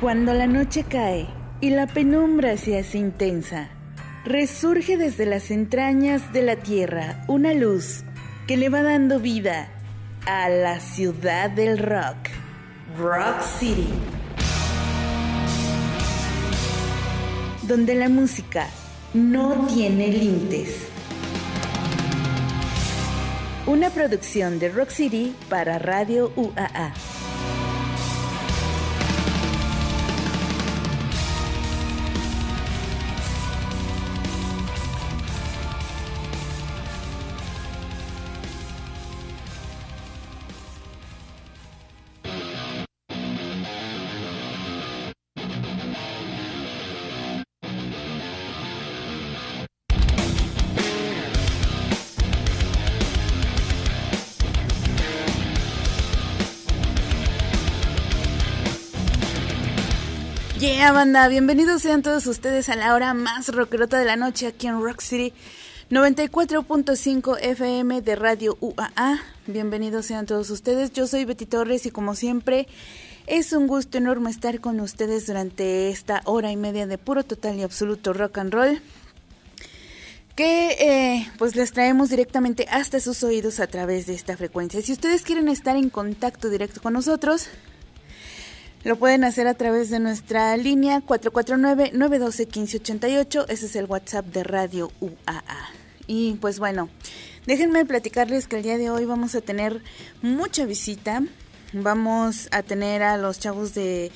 Cuando la noche cae y la penumbra se hace intensa, resurge desde las entrañas de la tierra una luz que le va dando vida a la ciudad del rock, Rock City, donde la música no tiene límites. Una producción de Rock City para Radio UAA. Banda, bienvenidos sean todos ustedes a la hora más rockerota de la noche aquí en Rock City 94.5 FM de Radio UAA. Bienvenidos sean todos ustedes. Yo soy Betty Torres y como siempre es un gusto enorme estar con ustedes durante esta hora y media de puro total y absoluto rock and roll que eh, pues les traemos directamente hasta sus oídos a través de esta frecuencia. Si ustedes quieren estar en contacto directo con nosotros, lo pueden hacer a través de nuestra línea 449-912-1588. Ese es el WhatsApp de Radio UAA. Y pues bueno, déjenme platicarles que el día de hoy vamos a tener mucha visita. Vamos a tener a los chavos de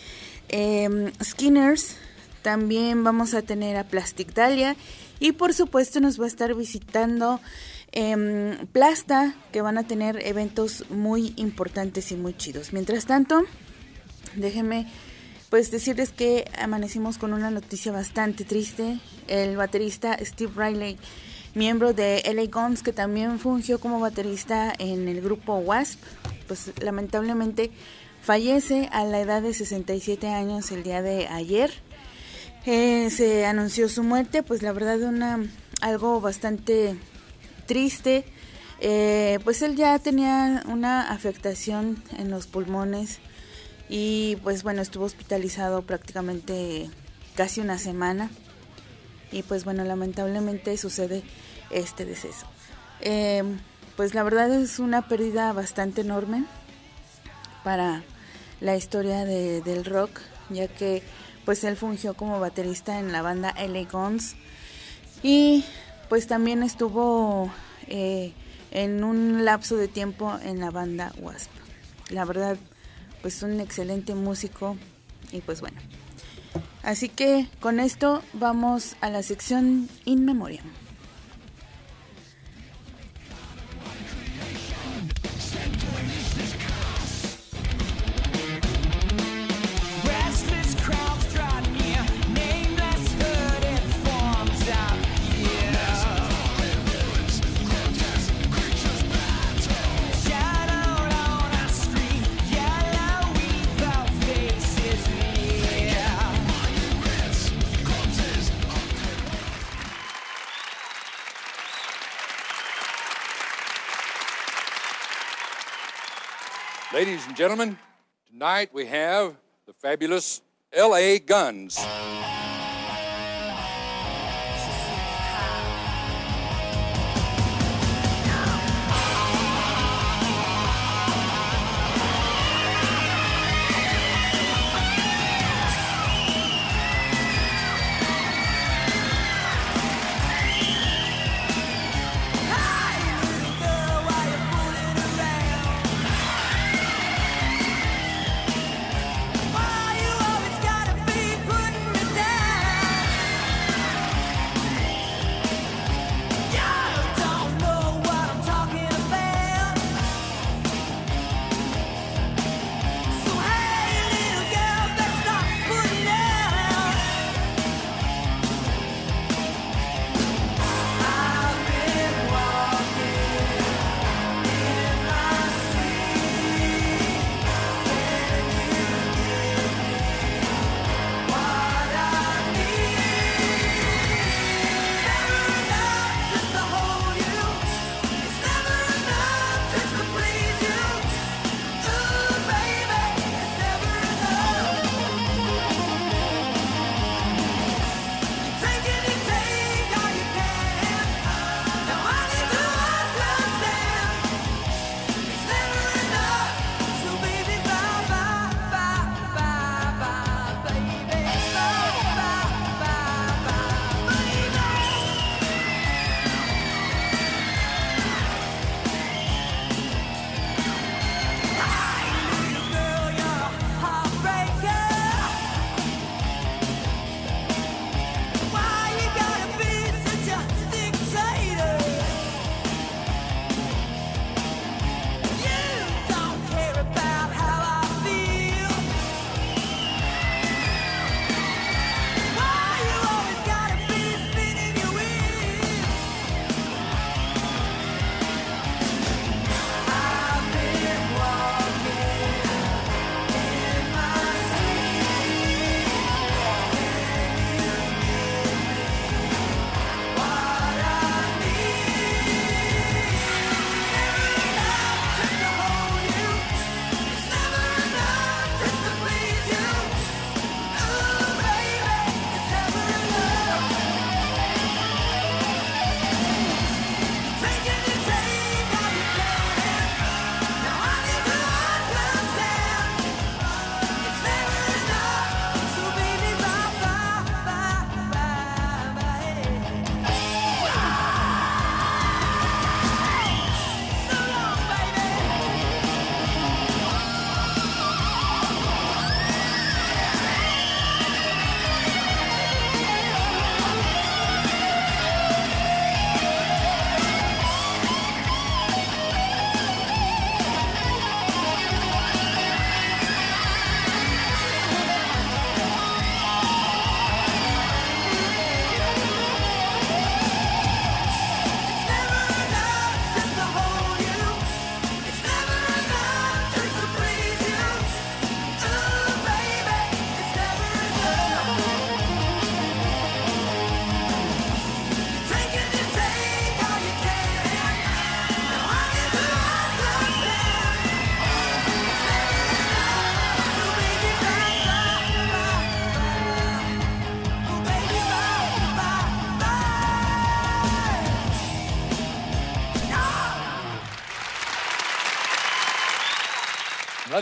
em, Skinners. También vamos a tener a Plastic Dalia. Y por supuesto nos va a estar visitando em, Plasta, que van a tener eventos muy importantes y muy chidos. Mientras tanto, déjenme pues decirles que amanecimos con una noticia bastante triste. El baterista Steve Riley, miembro de LA Guns, que también fungió como baterista en el grupo Wasp, pues lamentablemente fallece a la edad de 67 años el día de ayer. Eh, se anunció su muerte, pues la verdad una algo bastante triste. Eh, pues él ya tenía una afectación en los pulmones y pues bueno, estuvo hospitalizado prácticamente casi una semana y pues bueno, lamentablemente sucede este deceso. Em, pues la verdad es una pérdida bastante enorme para la historia de, del rock, ya que pues él fungió como baterista en la banda LA Guns y pues también estuvo eh, en un lapso de tiempo en la banda Wasp. La verdad pues un excelente músico y pues bueno. Así que con esto vamos a la sección In Memoriam. And gentlemen, tonight we have the fabulous L.A. Guns.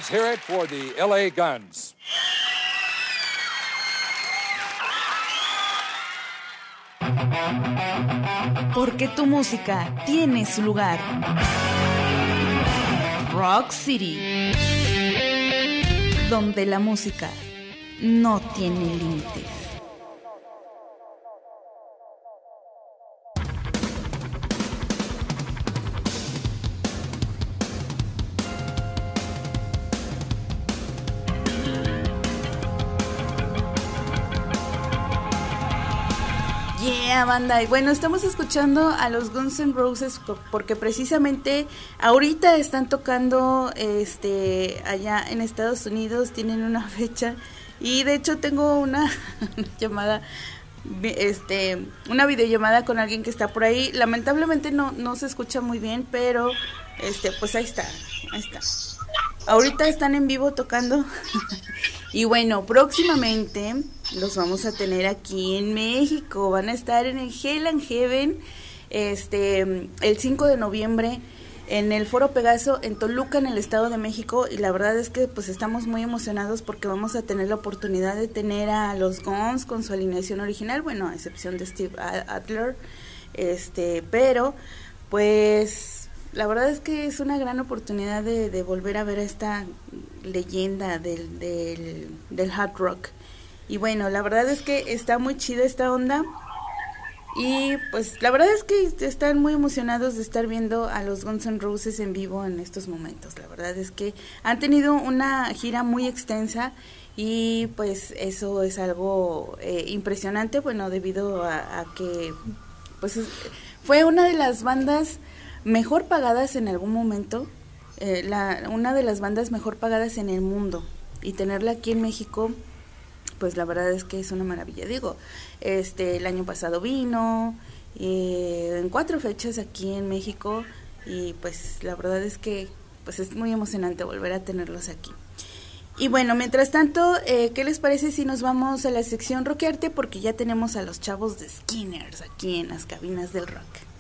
Let's hear it for the LA Guns. Porque tu música tiene su lugar. Rock City. Donde la música no tiene límites. Banda. Y bueno, estamos escuchando a los Guns N' Roses porque precisamente ahorita están tocando este allá en Estados Unidos, tienen una fecha y de hecho tengo una, llamada este una videollamada con alguien que está por ahí. Lamentablemente no no se escucha muy bien, pero este pues ahí está. Ahí está. Ahorita están en vivo tocando. y bueno, próximamente los vamos a tener aquí en México. Van a estar en el Hell Heaven este, el 5 de noviembre en el Foro Pegaso en Toluca, en el Estado de México. Y la verdad es que pues estamos muy emocionados porque vamos a tener la oportunidad de tener a los Guns con su alineación original, bueno, a excepción de Steve Adler. Este, pero pues la verdad es que es una gran oportunidad de, volver a ver esta leyenda del, del, del hard rock. Y bueno, la verdad es que está muy chida esta onda. Y pues la verdad es que están muy emocionados de estar viendo a los Guns N' Roses en vivo en estos momentos. La verdad es que han tenido una gira muy extensa y pues eso es algo eh, impresionante, bueno, debido a, a que pues fue una de las bandas mejor pagadas en algún momento, eh, la, una de las bandas mejor pagadas en el mundo y tenerla aquí en México pues la verdad es que es una maravilla digo este el año pasado vino eh, en cuatro fechas aquí en México y pues la verdad es que pues es muy emocionante volver a tenerlos aquí y bueno, mientras tanto, eh, ¿qué les parece si nos vamos a la sección Rockarte? Porque ya tenemos a los chavos de Skinners aquí en las cabinas del rock.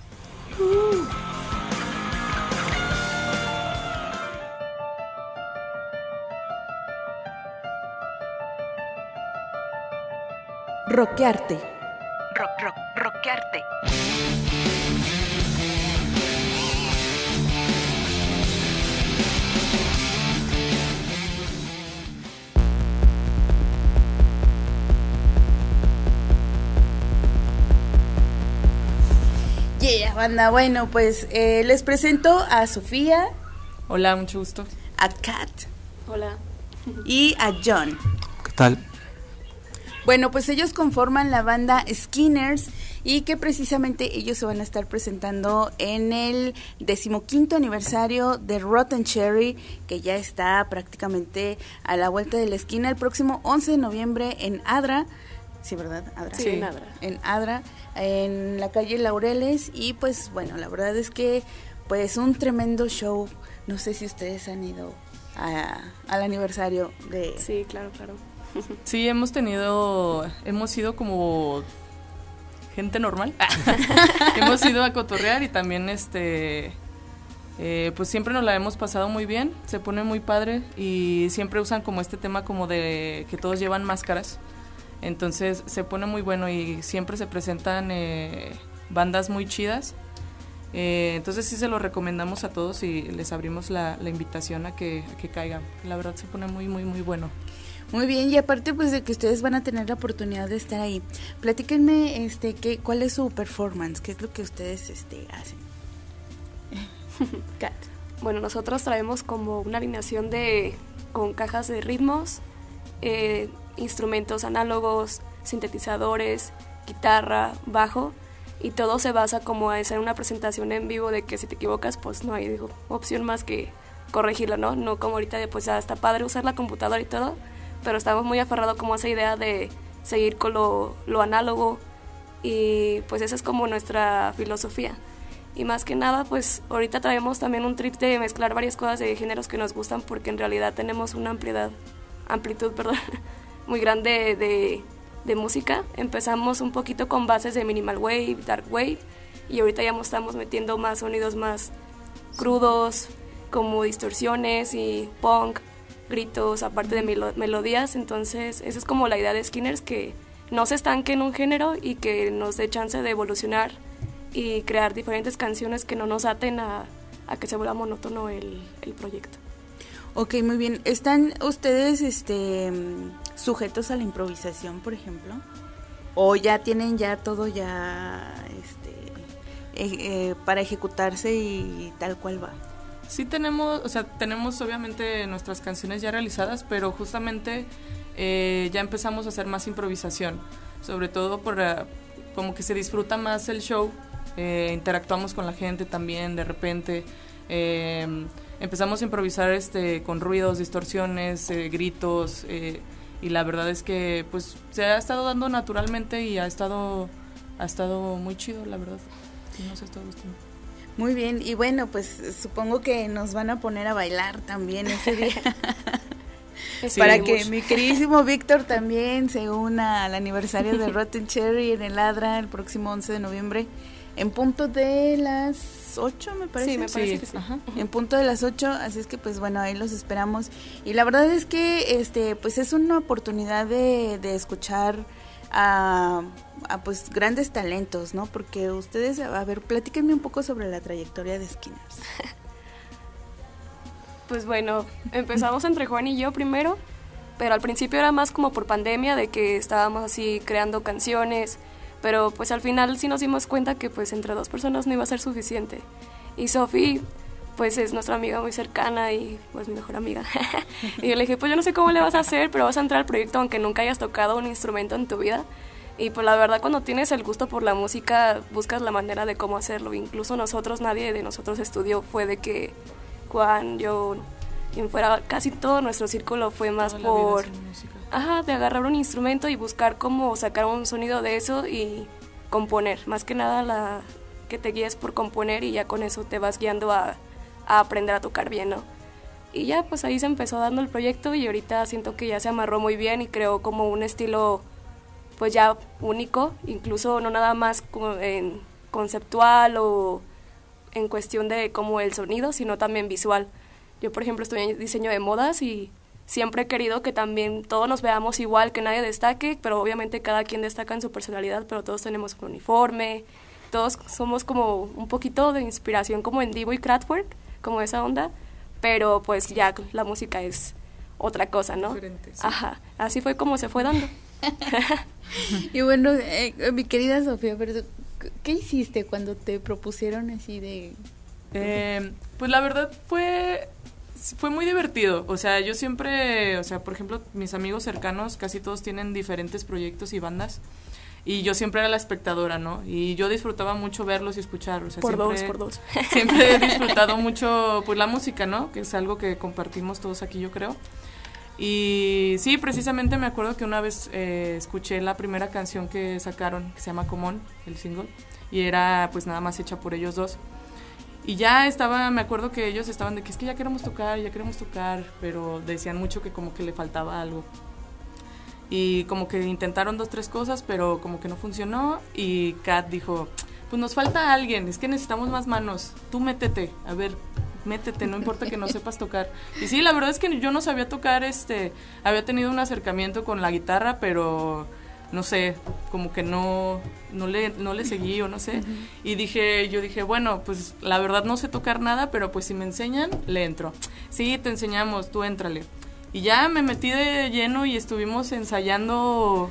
Roquearte. Rock, rock, roquearte. Banda. Bueno, pues eh, les presento a Sofía. Hola, mucho gusto. A Kat. Hola. Y a John. ¿Qué tal? Bueno, pues ellos conforman la banda Skinners y que precisamente ellos se van a estar presentando en el decimoquinto aniversario de Rotten Cherry, que ya está prácticamente a la vuelta de la esquina el próximo 11 de noviembre en Adra. Sí, ¿verdad? Adra. Sí, en Adra. En Adra, en la calle Laureles. Y pues bueno, la verdad es que pues un tremendo show. No sé si ustedes han ido al aniversario de... Sí, claro, claro. Sí, hemos tenido, hemos sido como gente normal. hemos ido a cotorrear y también este... Eh, pues siempre nos la hemos pasado muy bien, se pone muy padre y siempre usan como este tema como de que todos llevan máscaras. Entonces se pone muy bueno y siempre se presentan eh, bandas muy chidas. Eh, entonces sí se lo recomendamos a todos y les abrimos la, invitación a que, a que caigan. La verdad se pone muy, muy, muy bueno. Muy bien, y aparte pues de que ustedes van a tener la oportunidad de estar ahí, platíquenme este qué cuál es su performance, qué es lo que ustedes este hacen. Kat. Bueno, nosotros traemos como una alineación de con cajas de ritmos, eh, instrumentos análogos, sintetizadores, guitarra, bajo y todo se basa como a hacer una presentación en vivo de que si te equivocas pues no hay digo, opción más que corregirlo, ¿no? No como ahorita de pues ya está padre usar la computadora y todo, pero estamos muy aferrados como a esa idea de seguir con lo, lo análogo y pues esa es como nuestra filosofía. Y más que nada, pues ahorita traemos también un trip de mezclar varias cosas de géneros que nos gustan porque en realidad tenemos una ampliedad, amplitud, perdón, muy grande de, de música. Empezamos un poquito con bases de minimal wave, dark wave, y ahorita ya estamos metiendo más sonidos más crudos, como distorsiones y punk. gritos, aparte de melodías. Entonces, esa es como la idea de Skinners, que no se estanque en un género y que nos dé chance de evolucionar y crear diferentes canciones que no nos aten a, que se vuelva monótono el, el, proyecto. Ok, muy bien. ¿Están ustedes este, sujetos a la improvisación, por ejemplo? ¿O ya tienen ya todo ya este, eh, eh, para ejecutarse y tal cual va? Sí tenemos, o sea, tenemos obviamente nuestras canciones ya realizadas, pero justamente eh, ya empezamos a hacer más improvisación, sobre todo por como que se disfruta más el show, interactuamos con la gente también de repente. empezamos a improvisar este con ruidos, distorsiones, gritos, y la verdad es que pues se ha estado dando naturalmente y ha estado ha estado muy chido la verdad. Nos ha estado gustando. Muy bien y bueno pues supongo que nos van a poner a bailar también ese día. Para que mi queridísimo Víctor también se una al aniversario de Rotten Cherry en el Adra el próximo 11 de noviembre en punto de las 8, me parece. Sí, me parece que sí. En punto de las 8, así es que pues bueno, ahí los esperamos. Y la verdad es que este pues es una oportunidad de, de escuchar a, a, pues grandes talentos, ¿no? Porque ustedes, a ver, platíquenme un poco sobre la trayectoria de Skinners. pues bueno, empezamos entre Juan y yo primero, pero al principio era más como por pandemia, de que estábamos así creando canciones, pero pues al final sí nos dimos cuenta que pues entre dos personas no iba a ser suficiente. Y Sophie pues es nuestra amiga muy cercana y pues mi mejor amiga. y yo le dije, pues yo no sé cómo le vas a hacer, pero vas a entrar al proyecto aunque nunca hayas tocado un instrumento en tu vida. Y pues la verdad cuando tienes el gusto por la música buscas la manera de cómo hacerlo. Incluso nosotros, nadie de nosotros estudió, fue de que Juan, yo, quien fuera, casi todo nuestro círculo fue más por Ajá, de agarrar un instrumento y buscar cómo sacar un sonido de eso y componer. Más que nada la que te guíes por componer y ya con eso te vas guiando a, aprender a tocar bien, ¿no? Y ya pues ahí se empezó dando el proyecto y ahorita siento que ya se amarró muy bien y creó como un estilo pues ya único, incluso no nada más como en conceptual o en cuestión de como el sonido, sino también visual. Yo por ejemplo en diseño de modas y siempre he querido que también todos nos veamos igual, que nadie destaque, pero obviamente cada quien destaca en su personalidad, pero todos tenemos un uniforme, todos somos como un poquito de inspiración como en Divo y Kraftwerk, como esa onda, pero pues ya la música es otra cosa, ¿no? Ajá, así fue como se fue dando. y bueno, eh, mi querida Sofía, ¿qué hiciste cuando te propusieron así de... Eh, pues la verdad fue fue muy divertido. O sea, yo siempre, o sea, por ejemplo, mis amigos cercanos, casi todos tienen diferentes proyectos y bandas. Y yo siempre era la espectadora, ¿no? Y yo disfrutaba mucho verlos y escucharlos. por dos, por dos. Siempre he disfrutado mucho, pues, la música, ¿no? Que es algo que compartimos todos aquí, yo creo. Y sí, precisamente me acuerdo que una vez eh, escuché la primera canción que sacaron, que se llama Común, el single, y era pues nada más hecha por ellos dos. Y ya estaba, me acuerdo que ellos estaban de que es que ya queremos tocar, ya queremos tocar, pero decían mucho que como que le faltaba algo. Y como que intentaron dos, tres cosas, pero como que no funcionó. Y Kat dijo, pues nos falta alguien, es que necesitamos más manos, tú métete, a ver, métete, no importa que no sepas tocar. Y sí, la verdad es que yo no sabía tocar, este, había tenido un acercamiento con la guitarra, pero no sé, como que no, no, le, no le seguí o no sé. Y dije, yo dije, bueno, pues la verdad no sé tocar nada, pero pues si me enseñan, le entro. Sí, te enseñamos, tú éntrale. Y ya me metí de lleno y estuvimos ensayando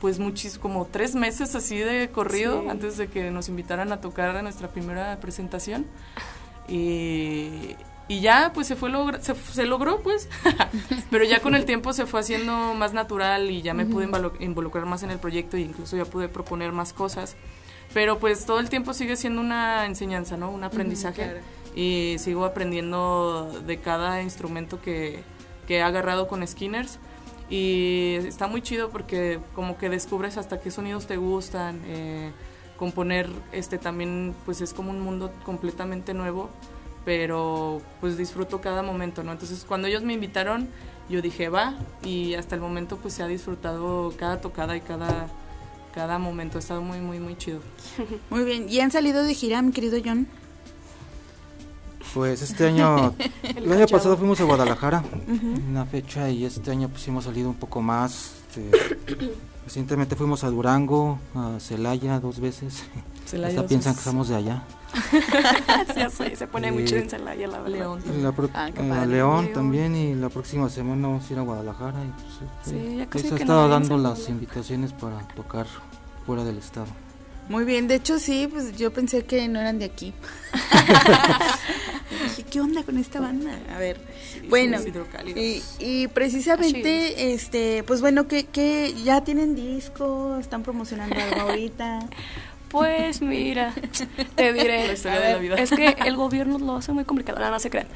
pues muchis, como tres meses así de corrido antes de que nos invitaran a tocar a nuestra primera presentación. Y, y ya pues se fue se, se logró pues. Pero ya con el tiempo se fue haciendo más natural y ya me pude involucrar más en el proyecto e incluso ya pude proponer más cosas. Pero pues todo el tiempo sigue siendo una enseñanza no un aprendizaje. y sigo aprendiendo de cada instrumento que, que he agarrado con Skinners. Y está muy chido porque como que descubres hasta qué sonidos te gustan eh, componer este también pues es como un mundo completamente nuevo pero pues disfruto cada momento, ¿no? Entonces cuando ellos me invitaron, yo dije, va, y hasta el momento pues se ha disfrutado cada tocada y cada, cada momento, ha estado muy, muy, muy chido. Muy bien, ¿y han salido de gira, mi querido John? Pues este año, el, año pasado fuimos a Guadalajara, una fecha, y este año pues hemos salido un poco más. Este, recientemente fuimos a Durango, a Celaya dos veces. Celaya Hasta piensan que somos de allá. se pone mucho en Celaya, la León. Ah, eh, León también, y la próxima semana vamos a ir a Guadalajara. Y pues, sí, ya casi se ha estado dando las invitaciones para tocar fuera del estado. Muy bien, de hecho sí, pues yo pensé que no eran de aquí. dije, ¿qué onda con esta banda? A ver, bueno, y, precisamente, este, pues bueno, que, que ya tienen disco, están promocionando algo ahorita. Pues mira, te diré. Es que el gobierno lo hace muy complicado, no, no se crean.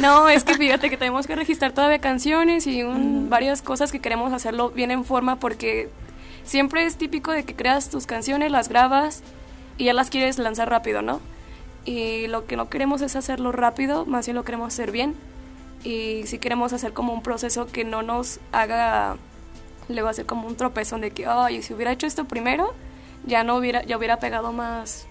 No, es que fíjate que tenemos que registrar todavía canciones y varias cosas que queremos hacerlo bien en forma porque siempre es típico de que creas tus canciones, las grabas y ya las quieres lanzar rápido, ¿no? Y lo que no queremos es hacerlo rápido, más bien lo queremos hacer bien. Y si queremos hacer como un proceso que no nos haga luego hacer como un tropezón de que, ay, si hubiera hecho esto primero, ya no hubiera, ya hubiera pegado más.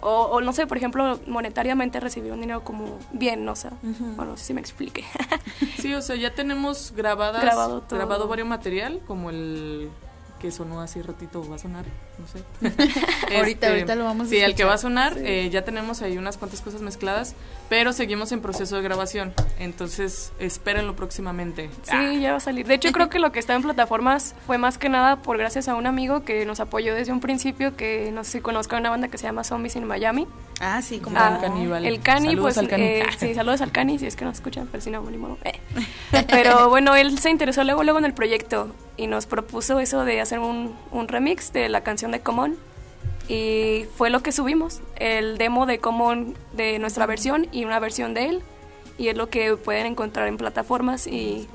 O, no sé, por ejemplo, monetariamente recibir un dinero como bien, no sé. Bueno, no sé si me explique. sí, o sea, ya tenemos grabadas, grabado, grabado varios material, como el que sonó así ratito va a sonar, no sé. ahorita, este, ahorita lo vamos a Sí, el que va a sonar, eh, ya tenemos ahí unas cuantas cosas mezcladas, pero seguimos en proceso de grabación, entonces espérenlo próximamente. Sí, ya va a salir. De hecho, creo que lo que está en plataformas fue más que nada por gracias a un amigo que nos apoyó desde un principio, que no sé si conozcan una banda que se llama Zombies in Miami. Ah, sí, como ah, el Caníbal. El Cani, pues, al cani. Eh, sí, saludos al Cani, si es que nos escuchan, pero si no, ni modo. Eh. Pero bueno, él se interesó luego, luego en el proyecto y nos propuso eso de hacer un, un remix de la canción de Common y fue lo que subimos, el demo de Common de nuestra versión y una versión de él y es lo que pueden encontrar en plataformas y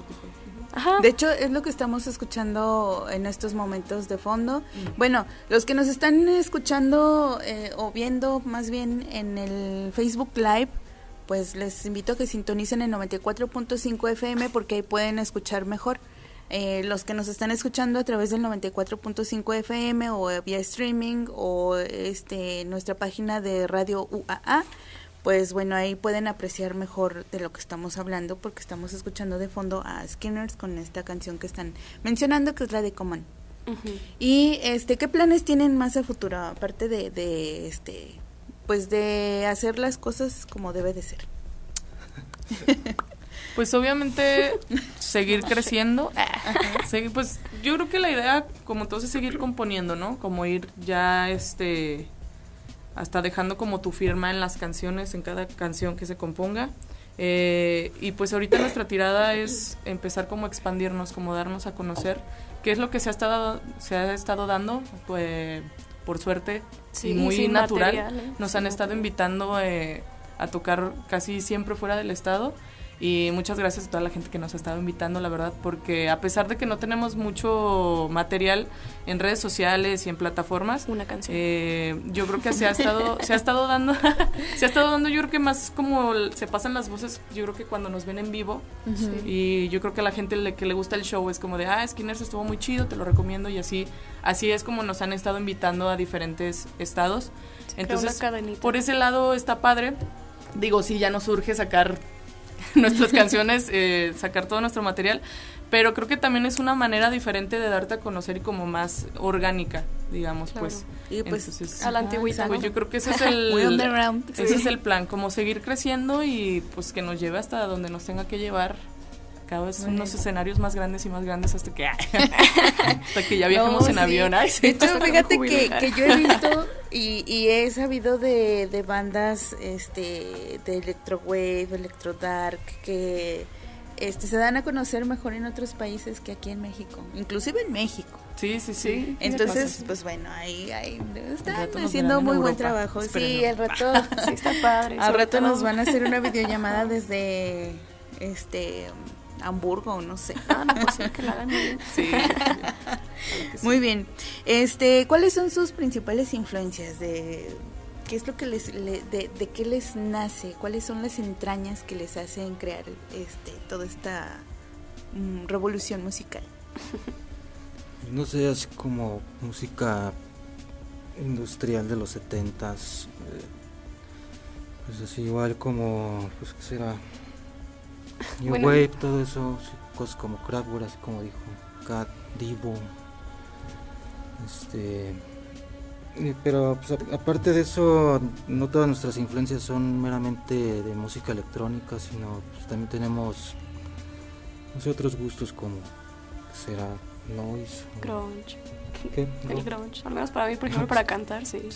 De hecho, es lo que estamos escuchando en estos momentos de fondo. Mm. Bueno, los que nos están escuchando eh, o viendo más bien en el Facebook Live, pues les invito a que sintonicen en 94.5 FM porque ahí pueden escuchar mejor. Eh, los que nos están escuchando a través del 94.5 FM o vía streaming o este nuestra página de radio UAA, pues bueno, ahí pueden apreciar mejor de lo que estamos hablando porque estamos escuchando de fondo a Skinners con esta canción que están mencionando que es la de Common. Y este, ¿qué planes tienen más a futuro aparte de, de este pues de hacer las cosas como debe de ser? Pues obviamente seguir creciendo. Seguir, pues yo creo que la idea, como todo, es seguir componiendo, ¿no? Como ir ya, este, hasta dejando como tu firma en las canciones, en cada canción que se componga. Eh, y pues ahorita nuestra tirada es empezar como a expandirnos, como darnos a conocer, qué es lo que se ha estado, se ha estado dando, pues por suerte y muy natural. ¿eh? Nos han estado invitando eh, a tocar casi siempre fuera del estado y muchas gracias a toda la gente que nos ha estado invitando, la verdad, porque a pesar de que no tenemos mucho material en redes sociales y en plataformas, una canción. Eh, yo creo que se ha estado, se ha estado dando, se ha estado dando, yo creo que más como se pasan las voces, yo creo que cuando nos ven en vivo, y yo creo que a la gente le, que le gusta el show es como de, ah, Skinners estuvo muy chido, te lo recomiendo, y así, así es como nos han estado invitando a diferentes estados. Entonces, por ese lado está padre. Digo, sí, ya nos surge sacar nuestras canciones, eh, sacar todo nuestro material, pero creo que también es una manera diferente de darte a conocer y como más orgánica, digamos, pues. Y pues a la antigüita. Pues yo creo que ese es el, ese es el plan, como seguir creciendo y pues que nos lleve hasta donde nos tenga que llevar cada vez unos escenarios más grandes y más grandes hasta que hasta que ya viajemos en avión. de hecho, fíjate que, que, yo he visto y, y he sabido de, de bandas este de electro wave, electro dark que este se dan a conocer mejor en otros países que aquí en México, inclusive en México. Sí, sí, sí. Entonces, pues bueno, ahí, ahí están haciendo muy buen trabajo. Sí, al rato. sí, está padre. Al rato nos van a hacer una videollamada desde este Hamburgo, no sé. Ah, no, pues que la muy bien. Sí. Muy bien. Este, ¿cuáles son sus principales influencias de qué es lo que les de, de, qué les nace? ¿Cuáles son las entrañas que les hacen crear este toda esta mm, revolución musical? No sé, así como música industrial de los setentas, Pues así igual como, pues qué será, New Wave, todo eso, cosas como Kraftwerk, así como dijo Cat, Divo, este... Pero pues, aparte de eso, no todas nuestras influencias son meramente de música electrónica, sino pues, también tenemos otros gustos como será noise. Grunge. ¿Qué? El grunge. Al menos para mí, por ejemplo, para cantar, sí.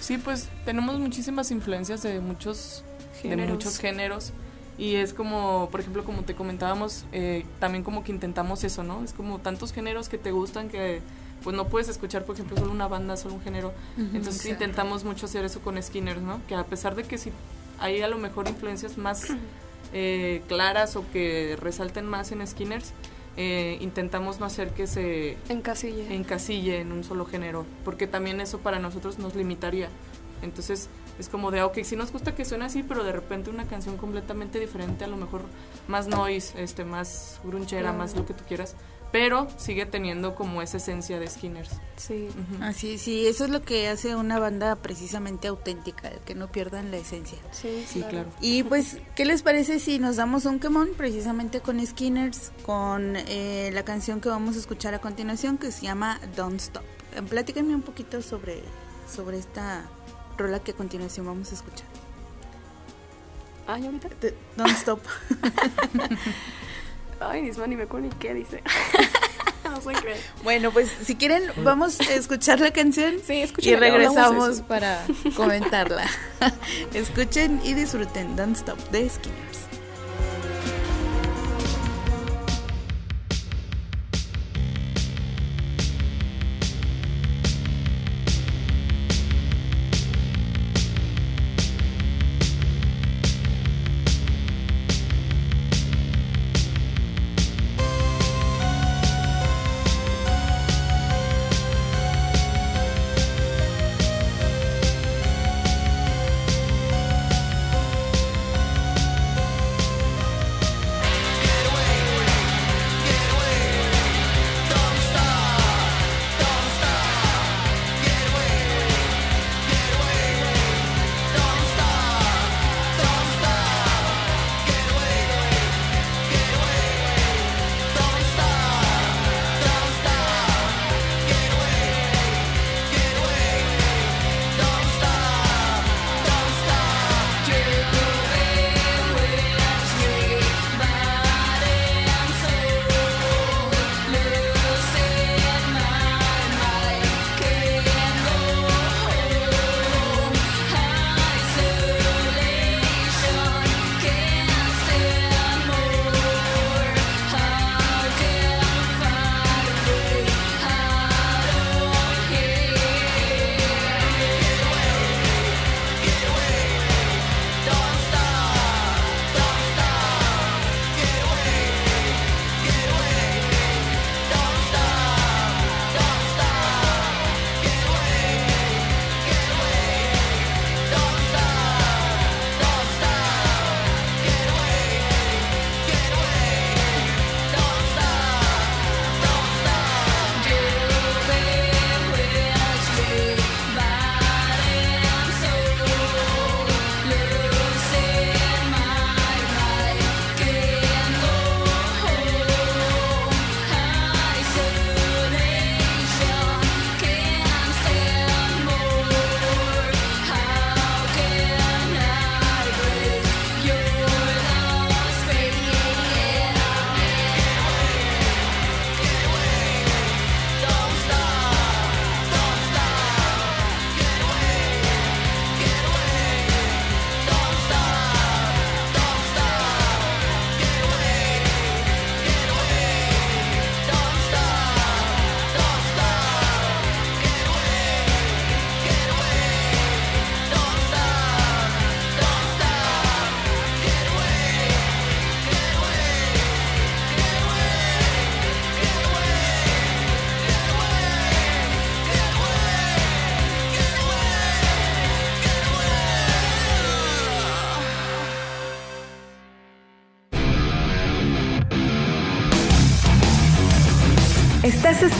sí. pues tenemos muchísimas influencias de muchos géneros. De muchos géneros. Y es como, por ejemplo, como te comentábamos, eh, también como que intentamos eso, ¿no? Es como tantos géneros que te gustan que pues no puedes escuchar, por ejemplo, solo una banda, solo un género. Entonces intentamos mucho hacer eso con Skinners, ¿no? Que a pesar de que si hay a lo mejor influencias más eh, claras o que resalten más en Skinners, eh, intentamos no hacer que se encasille. encasille en un solo género, porque también eso para nosotros nos limitaría. Entonces es como de, ok, sí nos gusta que suene así, pero de repente una canción completamente diferente, a lo mejor más noise, este, más grunchera, más lo que tú quieras, pero sigue teniendo como esa esencia de Skinners. Sí. Así, sí, eso es lo que hace una banda precisamente auténtica, que no pierdan la esencia. Sí, sí claro. Y pues, ¿qué les parece si nos damos un quemón precisamente con Skinners, con eh, la canción que vamos a escuchar a continuación que se llama Don't Stop? Platíquenme un poquito sobre, sobre esta rola que a continuación vamos a escuchar. Ah, ahorita? Don't Stop. Ay, Nisma, ni me acuerdo ni qué dice. no sé qué. Bueno, pues si quieren, vamos a escuchar la canción sí, y regresamos para comentarla. Escuchen y disfruten Don't Stop de Skinner.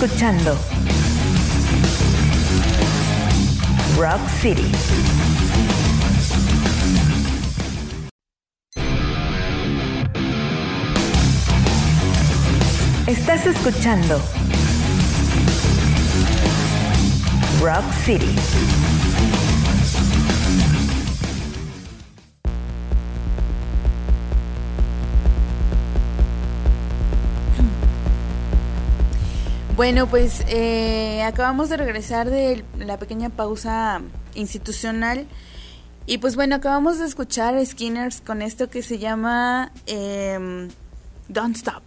escuchando Rock City. Estás escuchando Rock City. Bueno, pues eh, acabamos de regresar de la pequeña pausa institucional y pues bueno, acabamos de escuchar a Skinners con esto que se llama eh, Don't Stop.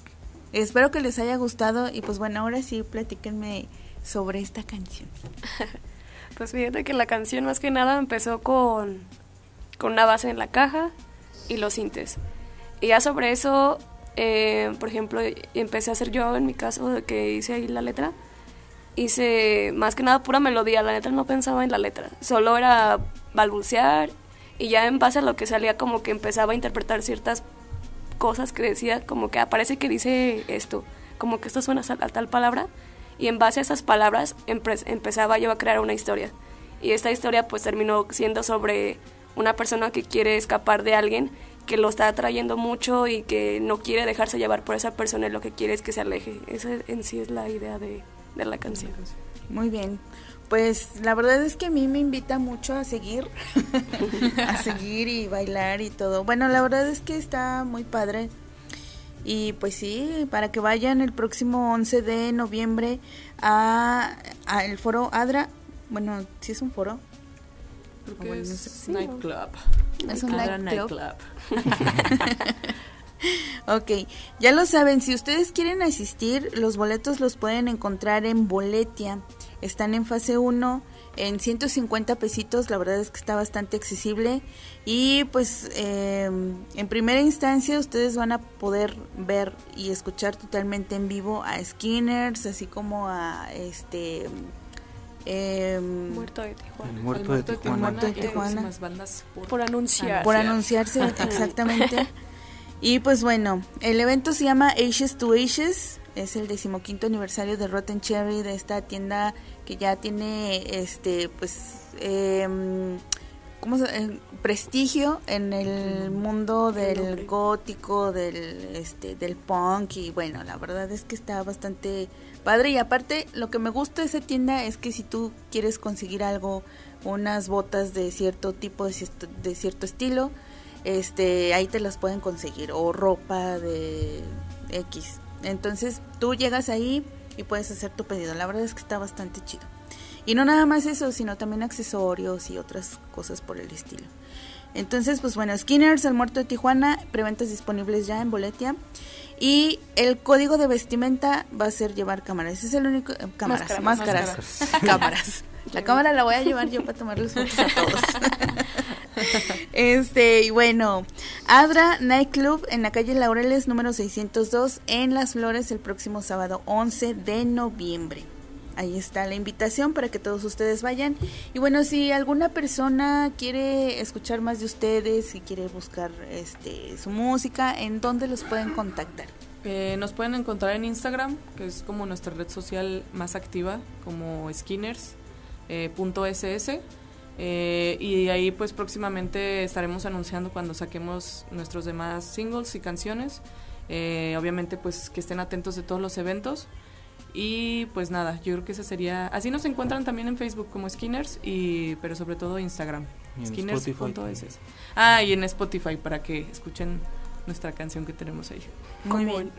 Espero que les haya gustado y pues bueno, ahora sí platíquenme sobre esta canción. pues fíjate que la canción más que nada empezó con, con una base en la caja y los sintes. Y ya sobre eso eh, por ejemplo, empecé a hacer yo en mi caso, que hice ahí la letra, hice más que nada pura melodía, la letra no pensaba en la letra, solo era balbucear y ya en base a lo que salía como que empezaba a interpretar ciertas cosas que decía, como que aparece que dice esto, como que esto suena a tal palabra y en base a esas palabras empezaba yo a crear una historia. Y esta historia pues terminó siendo sobre una persona que quiere escapar de alguien que lo está atrayendo mucho y que no quiere dejarse llevar por esa persona y lo que quiere es que se aleje. Esa en sí es la idea de, la canción. Muy bien. Pues la verdad es que a mí me invita mucho a seguir, a seguir y bailar y todo. Bueno, la verdad es que está muy padre. Y pues sí, para que vayan el próximo 11 de noviembre a, el foro ADRA. Bueno, sí es un foro. Porque es nightclub. Es un nightclub. ok, ya lo saben, si ustedes quieren asistir, los boletos los pueden encontrar en Boletia. Están en fase 1 en 150 pesitos, la verdad es que está bastante accesible y pues em, en primera instancia ustedes van a poder ver y escuchar totalmente en vivo a Skinners, así como a este Em, muerto de Tijuana. muerto, de Tijuana. Muerto de Tijuana. por, anunciar. Por anunciarse, exactamente. y pues bueno, el evento se llama Ashes to Ashes. Es el decimoquinto aniversario de Rotten Cherry, de esta tienda que ya tiene este pues eh, ¿cómo se, prestigio en el mundo del gótico, del este del punk y bueno, la verdad es que está bastante padre y aparte lo que me gusta de esa tienda es que si tú quieres conseguir algo, unas botas de cierto tipo, de cierto, de cierto estilo, este, ahí te las pueden conseguir o ropa de X. Entonces tú llegas ahí y puedes hacer tu pedido. La verdad es que está bastante chido. Y no nada más eso, sino también accesorios y otras cosas por el estilo. Entonces, pues bueno, Skinners, el muerto de Tijuana, preventas disponibles ya en Boletia. Y el código de vestimenta va a ser llevar cámaras. Ese es el único. Eh, cámaras, máscaras. cámaras. La cámara la voy a llevar yo para tomarles fotos a todos. este, y bueno, Adra Nightclub en la calle Laureles número 602 en Las Flores el próximo sábado 11 de noviembre. Ahí está la invitación para que todos ustedes vayan. Y bueno, si alguna persona quiere escuchar más de ustedes y quiere buscar este su música, ¿en dónde los pueden contactar? Eh, nos pueden encontrar en Instagram, que es como nuestra red social más activa, como skinners.ss. Eh, eh, y ahí pues próximamente estaremos anunciando cuando saquemos nuestros demás singles y canciones. obviamente pues que estén atentos de todos los eventos. Y pues nada, yo creo que esa sería... Así nos encuentran también en Facebook como Skinners, y, pero sobre todo Instagram. Skinners.es. Ah, y en Spotify para que escuchen nuestra canción que tenemos ahí. Muy bien.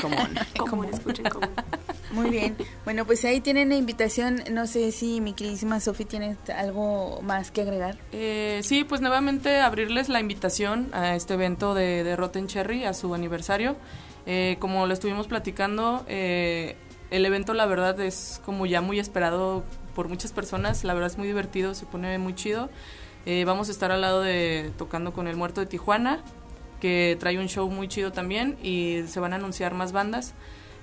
Común. escuchen Muy bien. Bueno, pues ahí tienen la invitación. No sé si mi queridísima Sofi tiene algo más que agregar. Eh, sí, pues nuevamente abrirles la invitación a este evento de, de Rotten Cherry, a su aniversario. Eh, como lo estuvimos platicando, eh, el evento la verdad es como ya muy esperado por muchas personas, la verdad es muy divertido, se pone muy chido. Eh, vamos a estar al lado de tocando con el Muerto de Tijuana, que trae un show muy chido también y se van a anunciar más bandas.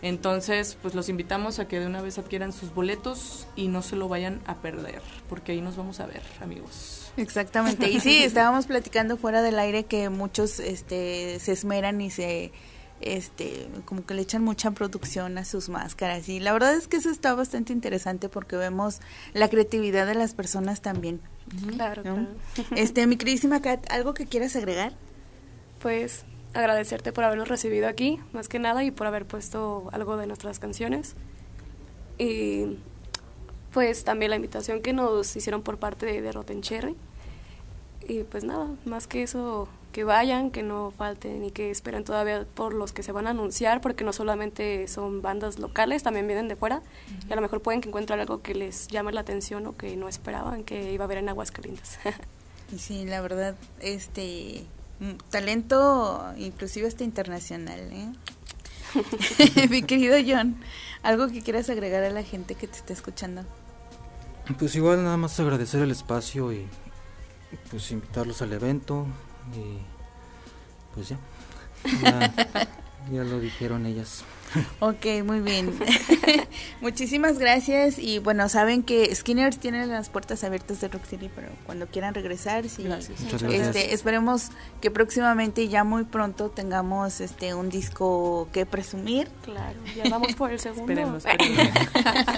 Entonces, pues los invitamos a que de una vez adquieran sus boletos y no se lo vayan a perder, porque ahí nos vamos a ver, amigos. Exactamente. Y sí, estábamos platicando fuera del aire que muchos este, se esmeran y se este como que le echan mucha producción a sus máscaras. Y la verdad es que eso está bastante interesante porque vemos la creatividad de las personas también. Claro, este mi queridísima Kat algo que quieras agregar pues agradecerte por habernos recibido aquí, más que nada, y por haber puesto algo de nuestras canciones. Y pues también la invitación que nos hicieron por parte de, de Rotten Cherry. Y pues nada, más que eso, que vayan, que no falten y que esperen todavía por los que se van a anunciar, porque no solamente son bandas locales, también vienen de fuera. Y a lo mejor pueden que encuentren algo que les llame la atención o que no esperaban que iba a haber en Aguascalientes. Sí, la verdad, este mm, talento inclusive hasta internacional, ¿eh? Mi querido John, algo que quieras agregar a la gente que te está escuchando. Pues igual nada más agradecer el espacio y pues invitarlos al evento y pues ya, ya, ya lo dijeron ellas. Ok, muy bien. Muchísimas gracias y bueno, saben que Skinners tiene las puertas abiertas de Rock City, pero cuando quieran regresar, sí, Gracias. Muchas gracias. este, esperemos que próximamente ya muy pronto tengamos este un disco que presumir claro, ya vamos por el segundo. Esperemos, esperemos.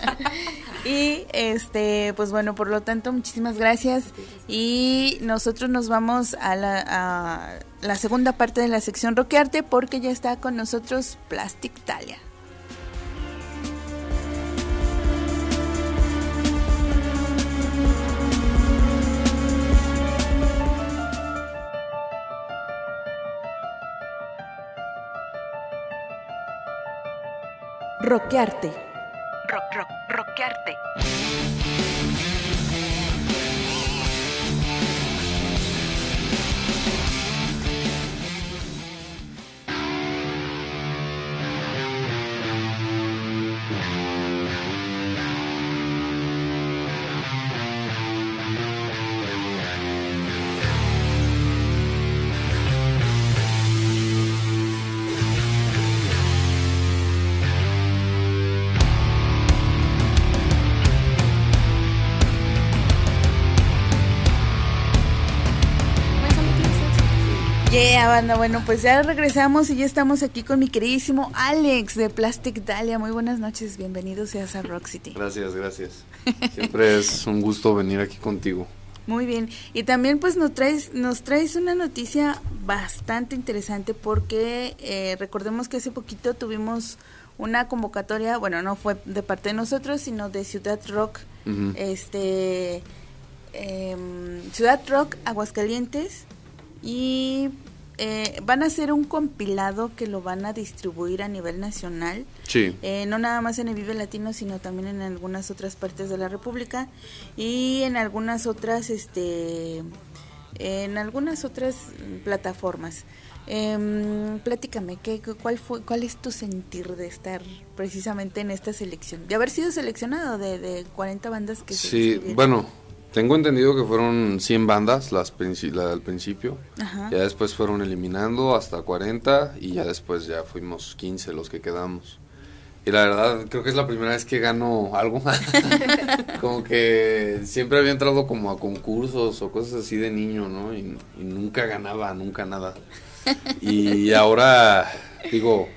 y este pues bueno, por lo tanto, muchísimas gracias y nosotros nos vamos a la a la segunda parte de la sección Roquearte porque ya está con nosotros Plastic Talia. Roquearte. Rock, rock, rockearte. Banda, bueno, pues ya regresamos y ya estamos aquí con mi queridísimo Alex de Plastic Dahlia. Muy buenas noches, bienvenido seas a Rock City. Gracias, gracias. Siempre es un gusto venir aquí contigo. Muy bien. Y también pues nos traes, nos traes una noticia bastante interesante porque eh, recordemos que hace poquito tuvimos una convocatoria, bueno, no fue de parte de nosotros, sino de Ciudad Rock, este, em, Ciudad Rock Aguascalientes y eh, van a hacer un compilado que lo van a distribuir a nivel nacional. Sí, Eh, no nada más en el Vive Latino, sino también en algunas otras partes de la República y en algunas otras, este, en algunas otras plataformas. Em, platícame, ¿qué, cu- cuál, fue, ¿cuál es tu sentir de estar precisamente en esta selección? De haber sido seleccionado de, de 40 bandas que se sí. inscribieron. Bueno, tengo entendido que fueron 100 bandas las princi- la del principio. Ajá. Ya después fueron eliminando hasta 40 y ya después ya fuimos 15 los que quedamos. Y la verdad, creo que es la primera vez que gano algo. como que siempre había entrado como a concursos o cosas así de niño, ¿no? Y, y nunca ganaba, nunca nada. Y ahora, digo,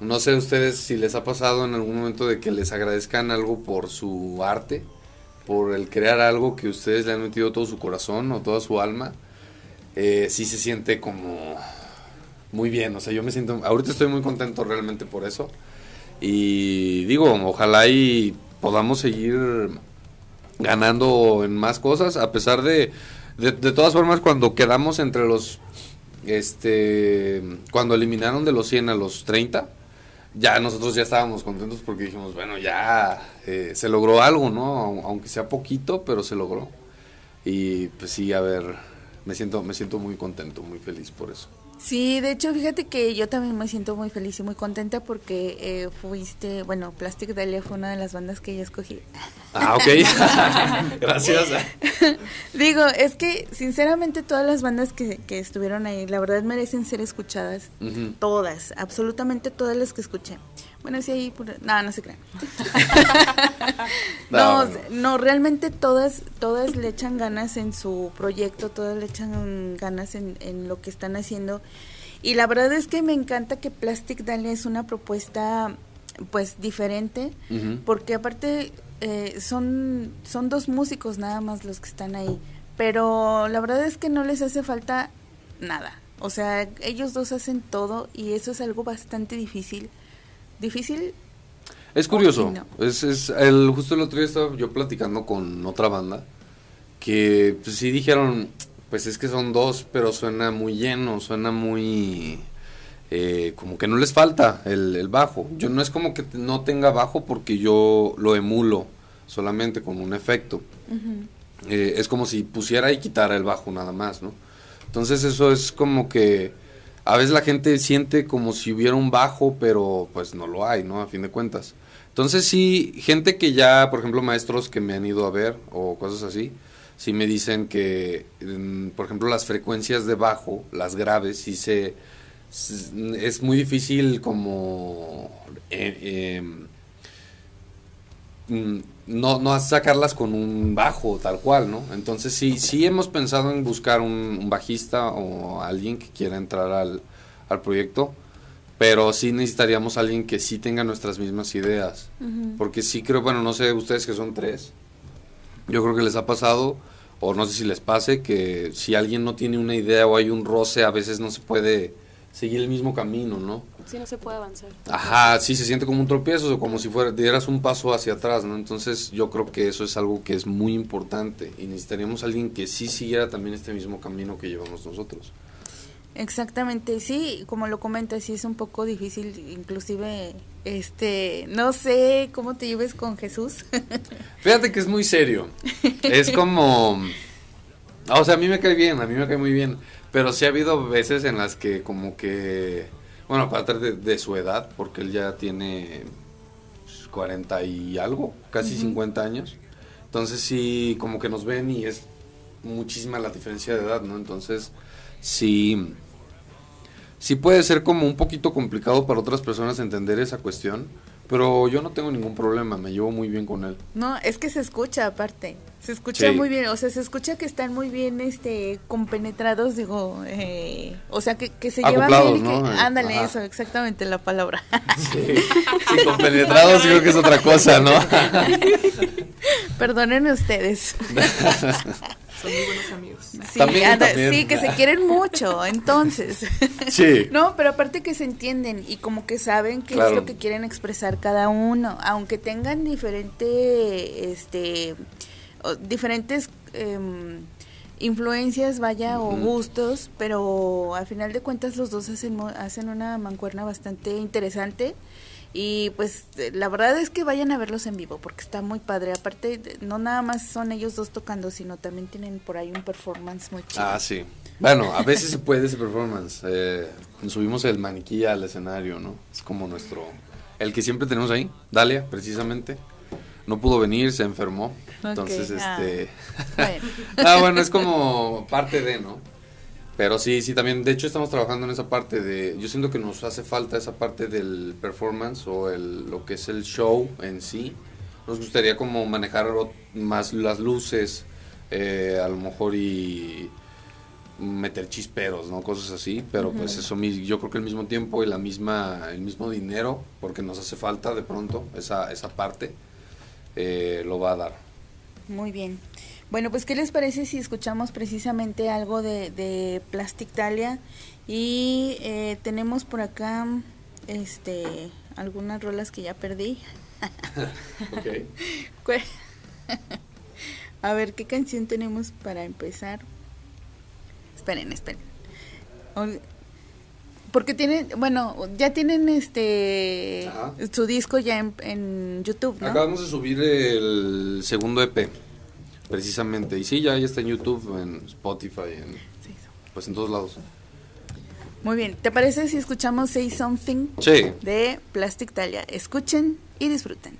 no sé ustedes si les ha pasado en algún momento de que les agradezcan algo por su arte, por el crear algo que ustedes le han metido todo su corazón o toda su alma. Eh, sí se siente como muy bien, o sea, yo me siento, ahorita estoy muy contento realmente por eso. Y digo, ojalá y podamos seguir ganando en más cosas, a pesar de, de, de todas formas, cuando quedamos entre los, este, cuando eliminaron de los 100 a los 30, ya nosotros ya estábamos contentos porque dijimos, bueno, ya eh, se logró algo, ¿no? Au- Aunque sea poquito, pero se logró. Y pues sí, a ver, me siento, me siento muy contento, muy feliz por eso. Sí, de hecho, fíjate que yo también me siento muy feliz y muy contenta porque eh, fuiste, bueno, Plastic Dahlia fue una de las bandas que yo escogí. Ah, ok. Gracias. Digo, es que sinceramente todas las bandas que, que estuvieron ahí, la verdad merecen ser escuchadas. Todas, absolutamente todas las que escuché. Bueno, sí, ahí, pura- no, no se crean. no, No, realmente todas, todas le echan ganas en su proyecto, todas le echan ganas en, en lo que están haciendo. Y la verdad es que me encanta que Plastic Dahlia es una propuesta, pues, diferente porque aparte eh, son, son dos músicos nada más los que están ahí, pero la verdad es que no les hace falta nada. O sea, ellos dos hacen todo y eso es algo bastante difícil. Difícil. Es curioso. Es, es el, justo el otro día estaba yo platicando con otra banda que pues, sí dijeron, pues es que son dos, pero suena muy lleno, suena muy... Eh, como que no les falta el, el, bajo. Yo no es como que no tenga bajo porque yo lo emulo solamente con un efecto. Eh, es como si pusiera y quitara el bajo nada más, ¿no? Entonces eso es como que a veces la gente siente como si hubiera un bajo, pero pues no lo hay, ¿no? A fin de cuentas. Entonces sí, gente que ya, por ejemplo, maestros que me han ido a ver o cosas así, sí me dicen que, por ejemplo, las frecuencias de bajo, las graves, sí se... Es muy difícil como... Eh, mm, no, no sacarlas con un bajo tal cual, ¿no? Entonces sí, sí hemos pensado en buscar un, bajista o alguien que quiera entrar al, proyecto, pero sí necesitaríamos alguien que sí tenga nuestras mismas ideas, porque sí creo, bueno, no sé, ustedes que son tres, yo creo que les ha pasado, o no sé si les pase, que si alguien no tiene una idea o hay un roce, a veces no se puede seguir el mismo camino, ¿no? Sí, no se puede avanzar. Ajá, sí, se siente como un tropiezo, o como si fuera, dieras un paso hacia atrás, ¿no? Entonces yo creo que eso es algo que es muy importante y necesitaríamos a alguien que sí siguiera también este mismo camino que llevamos nosotros. Exactamente, sí, como lo comentas, sí es un poco difícil, inclusive, este, no sé cómo te lleves con Jesús. Fíjate que es muy serio, es como, o sea, a mí me cae bien, a mí me cae muy bien, pero sí ha habido veces en las que como que, bueno, aparte de, de su edad, porque él ya tiene 40 y algo, casi 50 años. Entonces sí, como que nos ven y es muchísima la diferencia de edad, ¿no? Entonces sí, sí puede ser como un poquito complicado para otras personas entender esa cuestión, pero yo no tengo ningún problema, me llevo muy bien con él. No, es que se escucha aparte. Se escucha muy bien, o sea, se escucha que están muy bien este compenetrados, digo, eh, o sea, que, que se llevan bien y que, ándale, eso, exactamente la palabra. Sí, sí compenetrados creo que es otra cosa, ¿no? Perdonen ustedes. Son muy buenos amigos. Sí, también, sí, que se quieren mucho, entonces. Sí. no, pero aparte que se entienden y como que saben qué es lo que quieren expresar cada uno, aunque tengan diferente, este, diferentes em, influencias, vaya, o gustos, pero al final de cuentas los dos hacen, hacen una mancuerna bastante interesante. Y pues la verdad es que vayan a verlos en vivo porque está muy padre. Aparte, no nada más son ellos dos tocando, sino también tienen por ahí un performance muy chido. Ah, sí. Bueno, a veces se puede ese performance. Eh, subimos el maniquí al escenario, ¿no? Es como nuestro... El que siempre tenemos ahí, Dalia, precisamente no pudo venir, se enfermó. Entonces, ah. este... bueno. ah, bueno, es como parte de, ¿no? Pero sí, sí, también, de hecho estamos trabajando en esa parte de, yo siento que nos hace falta esa parte del performance o el, lo que es el show en sí. Nos gustaría como manejar más las luces, eh, a lo mejor y meter chisperos, ¿no? Cosas así, pero pues eso yo creo que al mismo tiempo y la misma, el mismo dinero, porque nos hace falta de pronto esa, esa parte eh, lo va a dar. Muy bien. Bueno, pues ¿qué les parece si escuchamos precisamente algo de, de Plastic Talia? Y eh, tenemos por acá este algunas rolas que ya perdí. a ver, ¿qué canción tenemos para empezar? Esperen, esperen. Porque tienen, bueno, ya tienen este su disco ya en, YouTube, ¿no? Acabamos de subir el segundo EP, precisamente. Y sí, ya, está en YouTube, en Spotify, en, pues en todos lados. Muy bien, ¿te parece si escuchamos Say Something sí. de Plastic Talia? Escuchen y disfruten.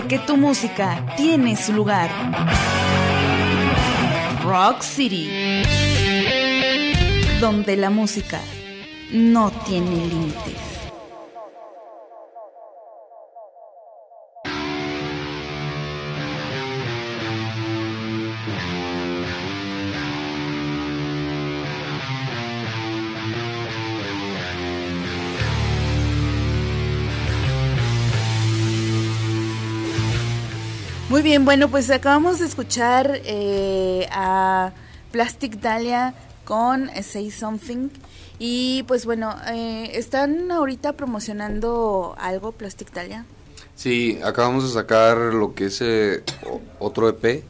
Porque tu música tiene su lugar. Rock City. Donde la música no tiene límites. Bien, bueno, pues acabamos de escuchar eh, a Plastic Dahlia con Say Something. Y pues bueno, eh, ¿están ahorita promocionando algo, Plastic Dahlia? Sí, acabamos de sacar lo que es eh, otro EP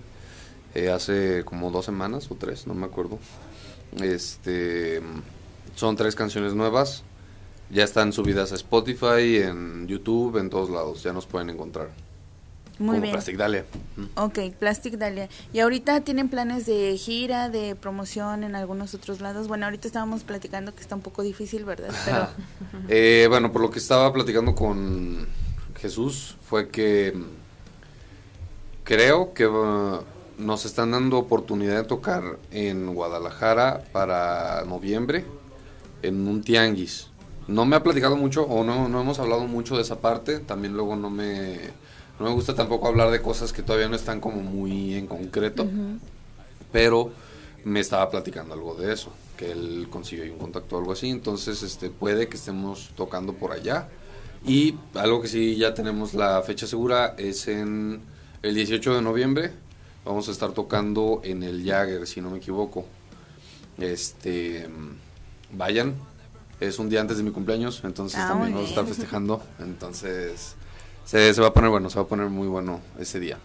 eh, hace como dos semanas o tres, no me acuerdo. Este son tres canciones nuevas. Ya están subidas a Spotify, en YouTube, en todos lados. Ya nos pueden encontrar. Muy como bien. Plastic Dahlia. Mm. Ok, Plastic Dahlia. ¿Y ahorita tienen planes de gira, de promoción en algunos otros lados? Bueno, ahorita estábamos platicando que está un poco difícil, ¿verdad? Pero Eh, bueno, por lo que estaba platicando con Jesús fue que mm, creo que uh, nos están dando oportunidad de tocar en Guadalajara para noviembre en un tianguis. No me ha platicado mucho o no, no hemos hablado mucho de esa parte. También luego no me, no me gusta tampoco hablar de cosas que todavía no están como muy en concreto. Pero me estaba platicando algo de eso, que él consiguió ahí un contacto o algo así. Entonces este, puede que estemos tocando por allá. Y algo que sí ya tenemos la fecha segura es en el 18 de noviembre. Vamos a estar tocando en el Jagger, si no me equivoco. Este, vayan. Es un día antes de mi cumpleaños, entonces Ah, también vamos a estar festejando. Entonces, se, se va a poner bueno, se va a poner muy bueno ese día.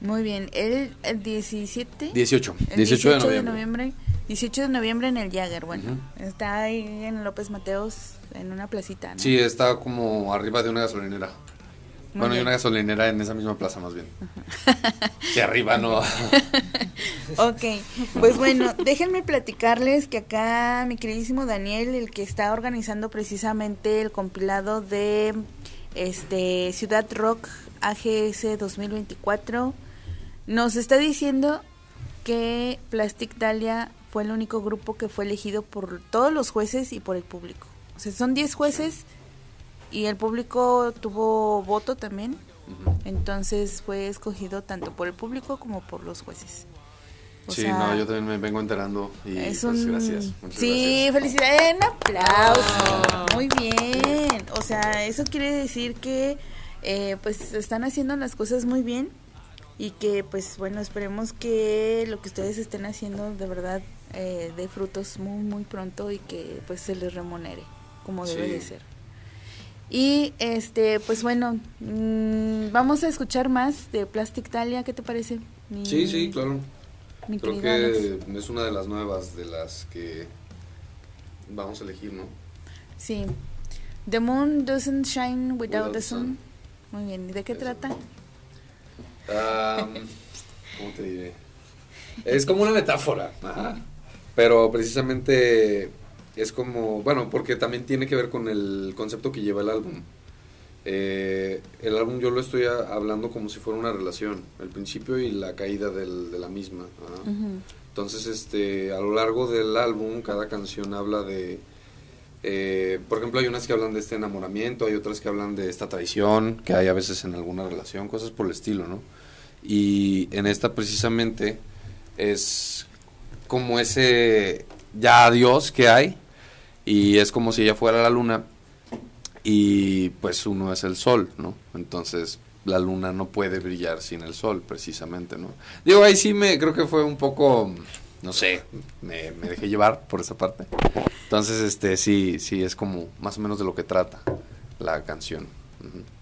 Muy bien, el, el 17. 18, El 18 de noviembre. 18 de noviembre en el Jagger, bueno. Está ahí en López Mateos, en una placita, ¿no? Sí, está como arriba de una gasolinera. Muy bueno, hay bien. una gasolinera en esa misma plaza más bien. Sí, arriba no. Ok, pues bueno, déjenme platicarles que acá mi queridísimo Daniel, el que está organizando precisamente el compilado de este Ciudad Rock AGS 2024, nos está diciendo que Plastic Dahlia fue el único grupo que fue elegido por todos los jueces y por el público. O sea, son 10 jueces y el público tuvo voto también. Entonces fue escogido tanto por el público como por los jueces. O Sí, sea, no, yo también me vengo enterando y es pues gracias. muchas sí, gracias. felicidades, un aplauso. Muy bien. O sea, eso quiere decir que eh, pues están haciendo las cosas muy bien y que pues bueno, esperemos que lo que ustedes estén haciendo de verdad eh, dé frutos muy muy pronto y que pues se les remunere como debe Sí. de ser. Y este, pues bueno, mm, vamos a escuchar más de Plastic Talia, ¿qué te parece? mi- Sí, sí, claro. Mi Creo que es una de las nuevas de las que vamos a elegir, ¿no? Sí. The moon doesn't shine without, Without the sun. sun. Muy bien. ¿Y de qué Eso. trata? Am, ¿Cómo te diré? Es como una metáfora, ajá. pero precisamente es como, bueno, porque también tiene que ver con el concepto que lleva el álbum. Eh, el álbum yo lo estoy a- hablando como si fuera una relación, el principio y la caída del- de la misma. Ujú. Entonces, este, a lo largo del álbum, cada canción habla de, eh, por ejemplo, hay unas que hablan de este enamoramiento, hay otras que hablan de esta traición que hay a veces en alguna relación, cosas por el estilo, ¿no? Y en esta precisamente es como ese ya adiós que hay y es como si ella fuera la luna y pues uno es el sol, ¿no? Entonces la luna no puede brillar sin el sol, precisamente, ¿no? Digo, ahí sí me creo que fue un poco, no sé, me, me dejé llevar por esa parte. Entonces, este, sí, sí, es como más o menos de lo que trata la canción.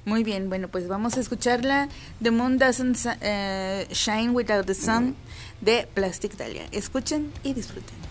Muy bien. Bueno, pues vamos a escucharla. The moon doesn't eh, shine without the sun de Plastic Dahlia. Escuchen y disfruten.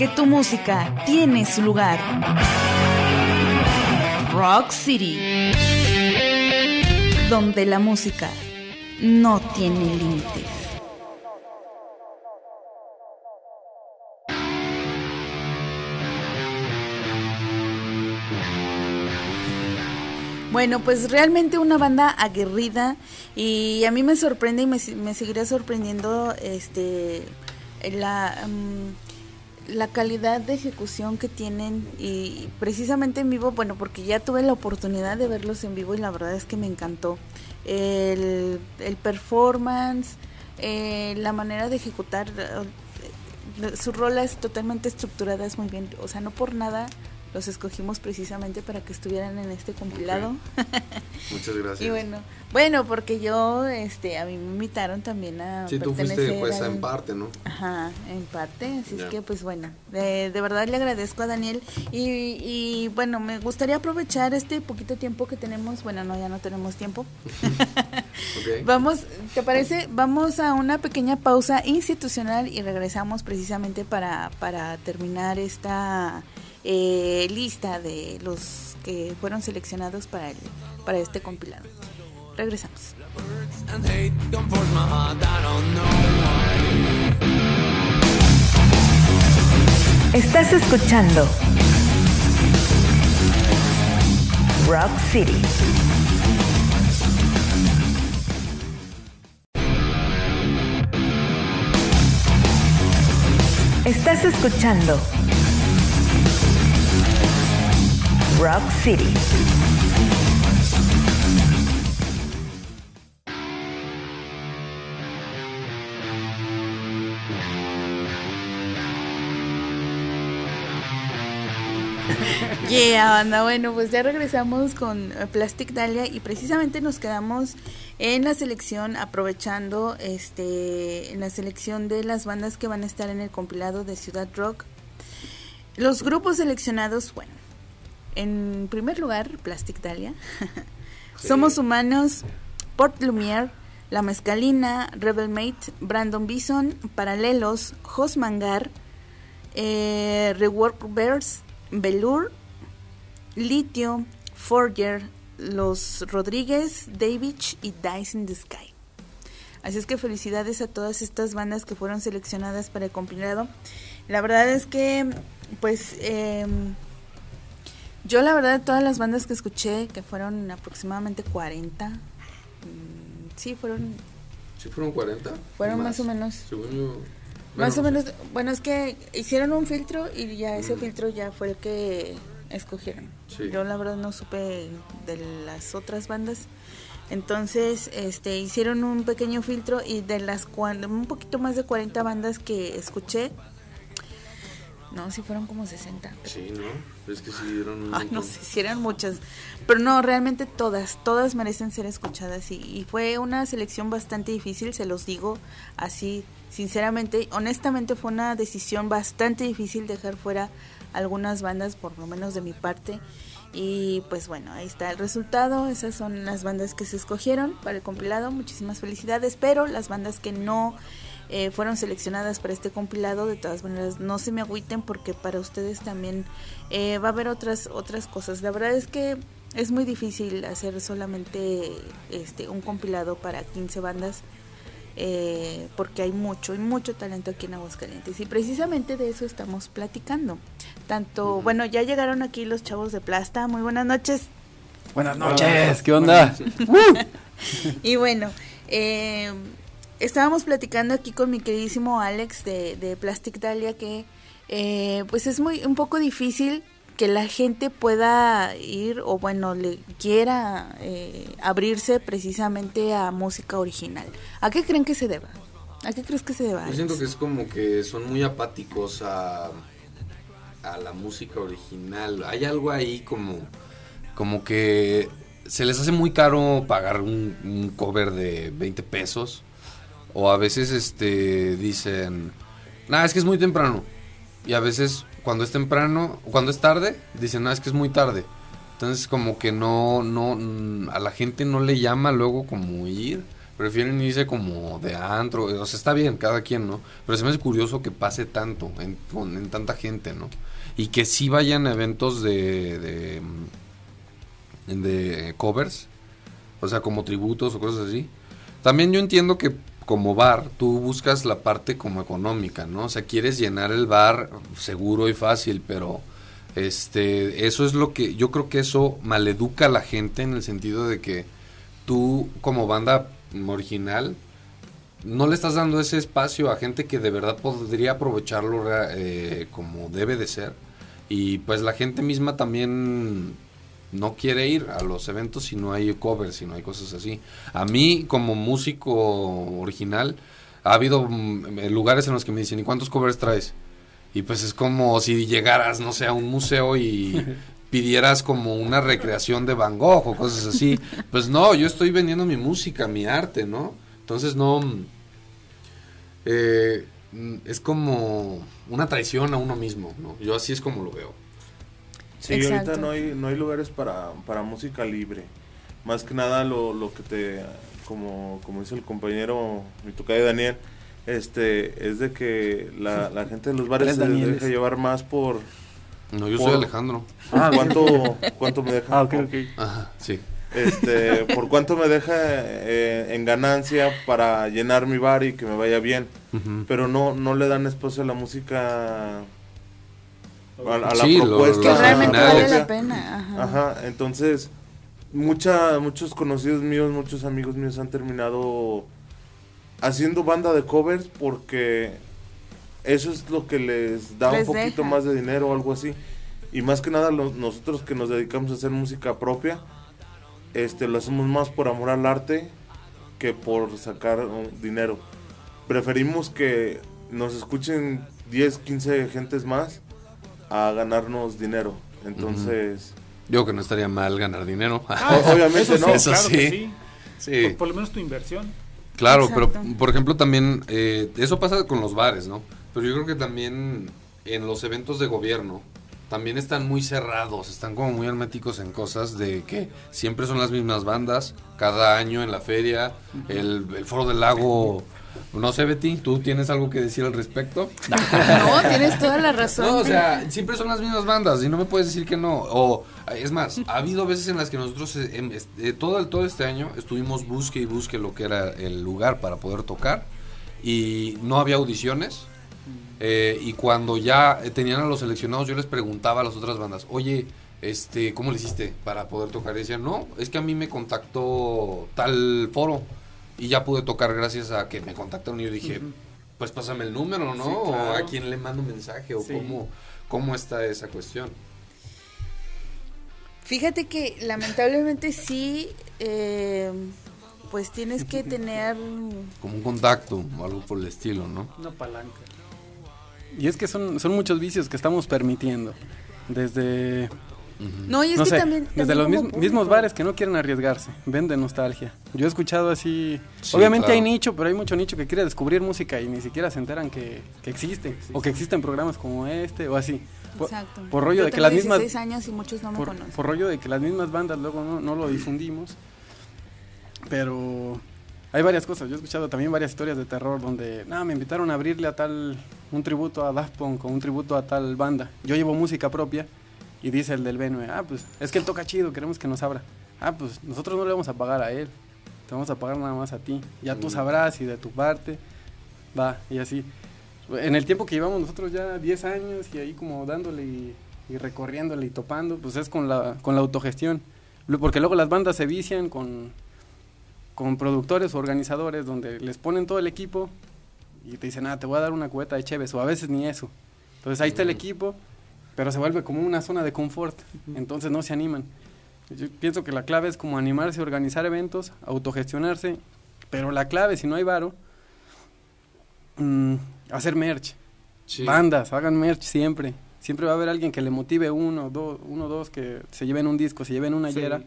Porque tu música tiene su lugar. Rock City. Donde la música no tiene límites. Bueno, pues realmente una banda aguerrida y a mí me sorprende y me, me seguirá sorprendiendo este la, mm, la calidad de ejecución que tienen y precisamente en vivo, bueno, porque ya tuve la oportunidad de verlos en vivo y la verdad es que me encantó. El, el performance, eh, la manera de ejecutar, eh, su rola es totalmente estructurada, es muy bien, o sea, no por nada los escogimos precisamente para que estuvieran en este compilado. Muchas gracias. y bueno, bueno, porque yo, este, a mí me invitaron también a Sí, tú fuiste pues en parte, ¿no? Ajá, en parte, así es que pues bueno, de, de verdad le agradezco a Daniel y, y bueno, me gustaría aprovechar este poquito tiempo que tenemos, bueno, no, ya no tenemos tiempo. Ok. Vamos, ¿te parece? Vamos a una pequeña pausa institucional y regresamos precisamente para, para terminar esta eh, lista de los que fueron seleccionados para, para este compilado. Regresamos. Estás escuchando Rock City. Estás escuchando Rock City. Yeah, banda. Bueno, pues ya regresamos con eh, Plastic Dahlia y precisamente nos quedamos en la selección, aprovechando este, en la selección de las bandas que van a estar en el compilado de Ciudad Rock. Los grupos seleccionados, bueno, en primer lugar, Plastic Dahlia, Somos Humanos, Port Lumiere, La Mezcalina, Rebel Mate, Brandon Bison, Paralelos, Jos Mangar, eh, Reworkverse, Velour, Litio, Forger, Los Rodríguez, Davidge y Dice in the Sky. Así es que felicidades a todas estas bandas que fueron seleccionadas para el compilado. La verdad es que, pues, em, yo la verdad todas las bandas que escuché, que fueron aproximadamente 40, mm, sí, fueron, ¿Sí fueron 40? fueron más, o menos. Según yo. Más o menos, bueno, es que hicieron un filtro y ya ese Mm. filtro ya fue el que escogieron. Sí. Yo la verdad no supe de las otras bandas. Entonces, este, hicieron un pequeño filtro y de las un poquito más de 40 bandas que escuché, no, sí fueron como 60. Sí, ¿no? Es que sí dieron un Ay, no sé si eran muchas, pero no, realmente todas, todas merecen ser escuchadas y, y fue una selección bastante difícil, se los digo así, sinceramente, honestamente fue una decisión bastante difícil dejar fuera algunas bandas, por lo menos de mi parte, y pues bueno, ahí está el resultado, esas son las bandas que se escogieron para el compilado, muchísimas felicidades, pero las bandas que no eh, fueron seleccionadas para este compilado. De todas maneras, no se me agüiten porque para ustedes también eh, va a haber otras otras cosas. La verdad es que es muy difícil hacer solamente este un compilado para 15 bandas eh, porque hay mucho y mucho talento aquí en Aguascalientes y precisamente de eso estamos platicando. Tanto, bueno, ya llegaron aquí los chavos de Plasta. Muy buenas noches. Buenas noches, ¿qué onda? Y bueno, eh, estábamos platicando aquí con mi queridísimo Alex de, de Plastic Dahlia que eh, pues es muy un poco difícil que la gente pueda ir o bueno le quiera eh, abrirse precisamente a música original. ¿A qué creen que se deba? ¿A qué crees que se deba? Yo siento que es como que son muy apáticos a, a la música original. Hay algo ahí como, como que se les hace muy caro pagar un, un cover de 20 pesos. O a veces este dicen, nada, es que es muy temprano. Y a veces cuando es temprano, cuando es tarde, dicen, nada, es que es muy tarde. Entonces como que no, no, a la gente no le llama luego como ir. prefieren irse como de antro, o sea, está bien, cada quien, ¿no? Pero se me hace curioso que pase tanto en, en tanta gente, ¿no? Y que sí vayan a eventos de, de, de covers, o sea, como tributos o cosas así. También yo entiendo que como bar tú buscas la parte como económica, ¿no? O sea, quieres llenar el bar seguro y fácil, pero este eso es lo que yo creo que eso maleduca a la gente en el sentido de que tú como banda original no le estás dando ese espacio a gente que de verdad podría aprovecharlo eh, como debe de ser y pues la gente misma también no quiere ir a los eventos si no hay covers, si no hay cosas así. A mí como músico original ha habido mm, eh, lugares en los que me dicen, ¿y cuántos covers traes? Y pues es como si llegaras, no sé, a un museo y pidieras como una recreación de Van Gogh o cosas así. Pues no, yo estoy vendiendo mi música, mi arte, ¿no? Entonces no... mm, eh, mm, es como una traición a uno mismo, ¿no? Yo así es como lo veo. Sí, ahorita no hay, no hay lugares para, para música libre. Más que nada lo, lo que te, como, como dice el compañero, mi tocayo Daniel, este, es de que la, la gente de los bares se Danieles. deja llevar más por... No, yo por soy Alejandro. Ah, ¿cuánto, ¿Cuánto me deja? Ah, ok, ok. Ajá, sí. Este, por cuánto me deja eh, en ganancia para llenar mi bar y que me vaya bien. Pero no, no le dan espacio a la música a, a la Sí, lo- propuesta los Que realmente vale la pena. Ajá. Ajá, entonces mucha, muchos conocidos míos, muchos amigos míos han terminado haciendo banda de covers porque eso es lo que les da Les un poquito deja. más de dinero o algo así. Y más que nada lo- nosotros que nos dedicamos a hacer música propia, este lo hacemos más por amor al arte que por sacar dinero. Preferimos que nos escuchen 10, 15 gentes más a ganarnos dinero. Entonces, Yo que no estaría mal ganar dinero. Ah, obviamente eso no. Eso claro que sí. sí. Sí. Por, por lo menos tu inversión. Claro, Exacto. pero por ejemplo también, eh, eso pasa con los bares, ¿no? Pero yo creo que también en los eventos de gobierno, también están muy cerrados, están como muy herméticos en cosas de que siempre son las mismas bandas, cada año en la feria, el, el Foro del Lago, no sé Betty, ¿tú tienes algo que decir al respecto? No, tienes toda la razón. No, o sea, siempre son las mismas bandas y no me puedes decir que no. O es más, ha habido veces en las que nosotros eh, em, eh, todo el todo este año estuvimos busque y busque lo que era el lugar para poder tocar y no había audiciones. Eh, y cuando ya tenían a los seleccionados, yo les preguntaba a las otras bandas, oye, este, ¿cómo le hiciste para poder tocar? Y decían, no, es que a mí me contactó tal foro y ya pude tocar gracias a que me contactaron y yo dije, pues pásame el número, ¿no? Sí, O a quién le mando un mensaje o Sí. cómo, cómo está esa cuestión. Fíjate que lamentablemente sí, eh, pues tienes que tener... Como un contacto o algo por el estilo, ¿no? Una palanca. Y es que son, son muchos vicios que estamos permitiendo. Desde, No, y es no que sé, también... desde los mismos, bares que no quieren arriesgarse, venden nostalgia. Yo he escuchado así, Sí, obviamente claro. hay nicho, pero hay mucho nicho que quiere descubrir música y ni siquiera se enteran que, que existe, o que existen programas como este o así. Por, Exacto. por rollo Yo de que las mismas 16 años y muchos no me por, conocen. por rollo de que las mismas bandas luego no, no lo difundimos. Pero hay varias cosas. Yo he escuchado también varias historias de terror donde, no, me invitaron a abrirle a tal, un tributo a Daft Punk o un tributo a tal banda. Yo llevo música propia y dice el del Benue, ah, pues es que él toca chido, queremos que nos abra. Ah, pues nosotros no le vamos a pagar a él, te vamos a pagar nada más a ti. Ya tú sabrás si de tu parte va y así. En el tiempo que llevamos nosotros ya 10 años y ahí como dándole y, y recorriéndole y topando, pues es con la, con la autogestión. Porque luego las bandas se vician con, con productores o organizadores donde les ponen todo el equipo y te dicen, ah, te voy a dar una cubeta de Cheves, o a veces ni eso. Entonces ahí está el equipo, pero se vuelve como una zona de confort, entonces no se animan. Yo pienso que la clave es como animarse, organizar eventos, autogestionarse, pero la clave, si no hay varo, mm, hacer merch. Sí. Bandas, hagan merch siempre. Siempre va a haber alguien que le motive uno, dos, uno, dos, que se lleven un disco, se lleven una Sí. hiera,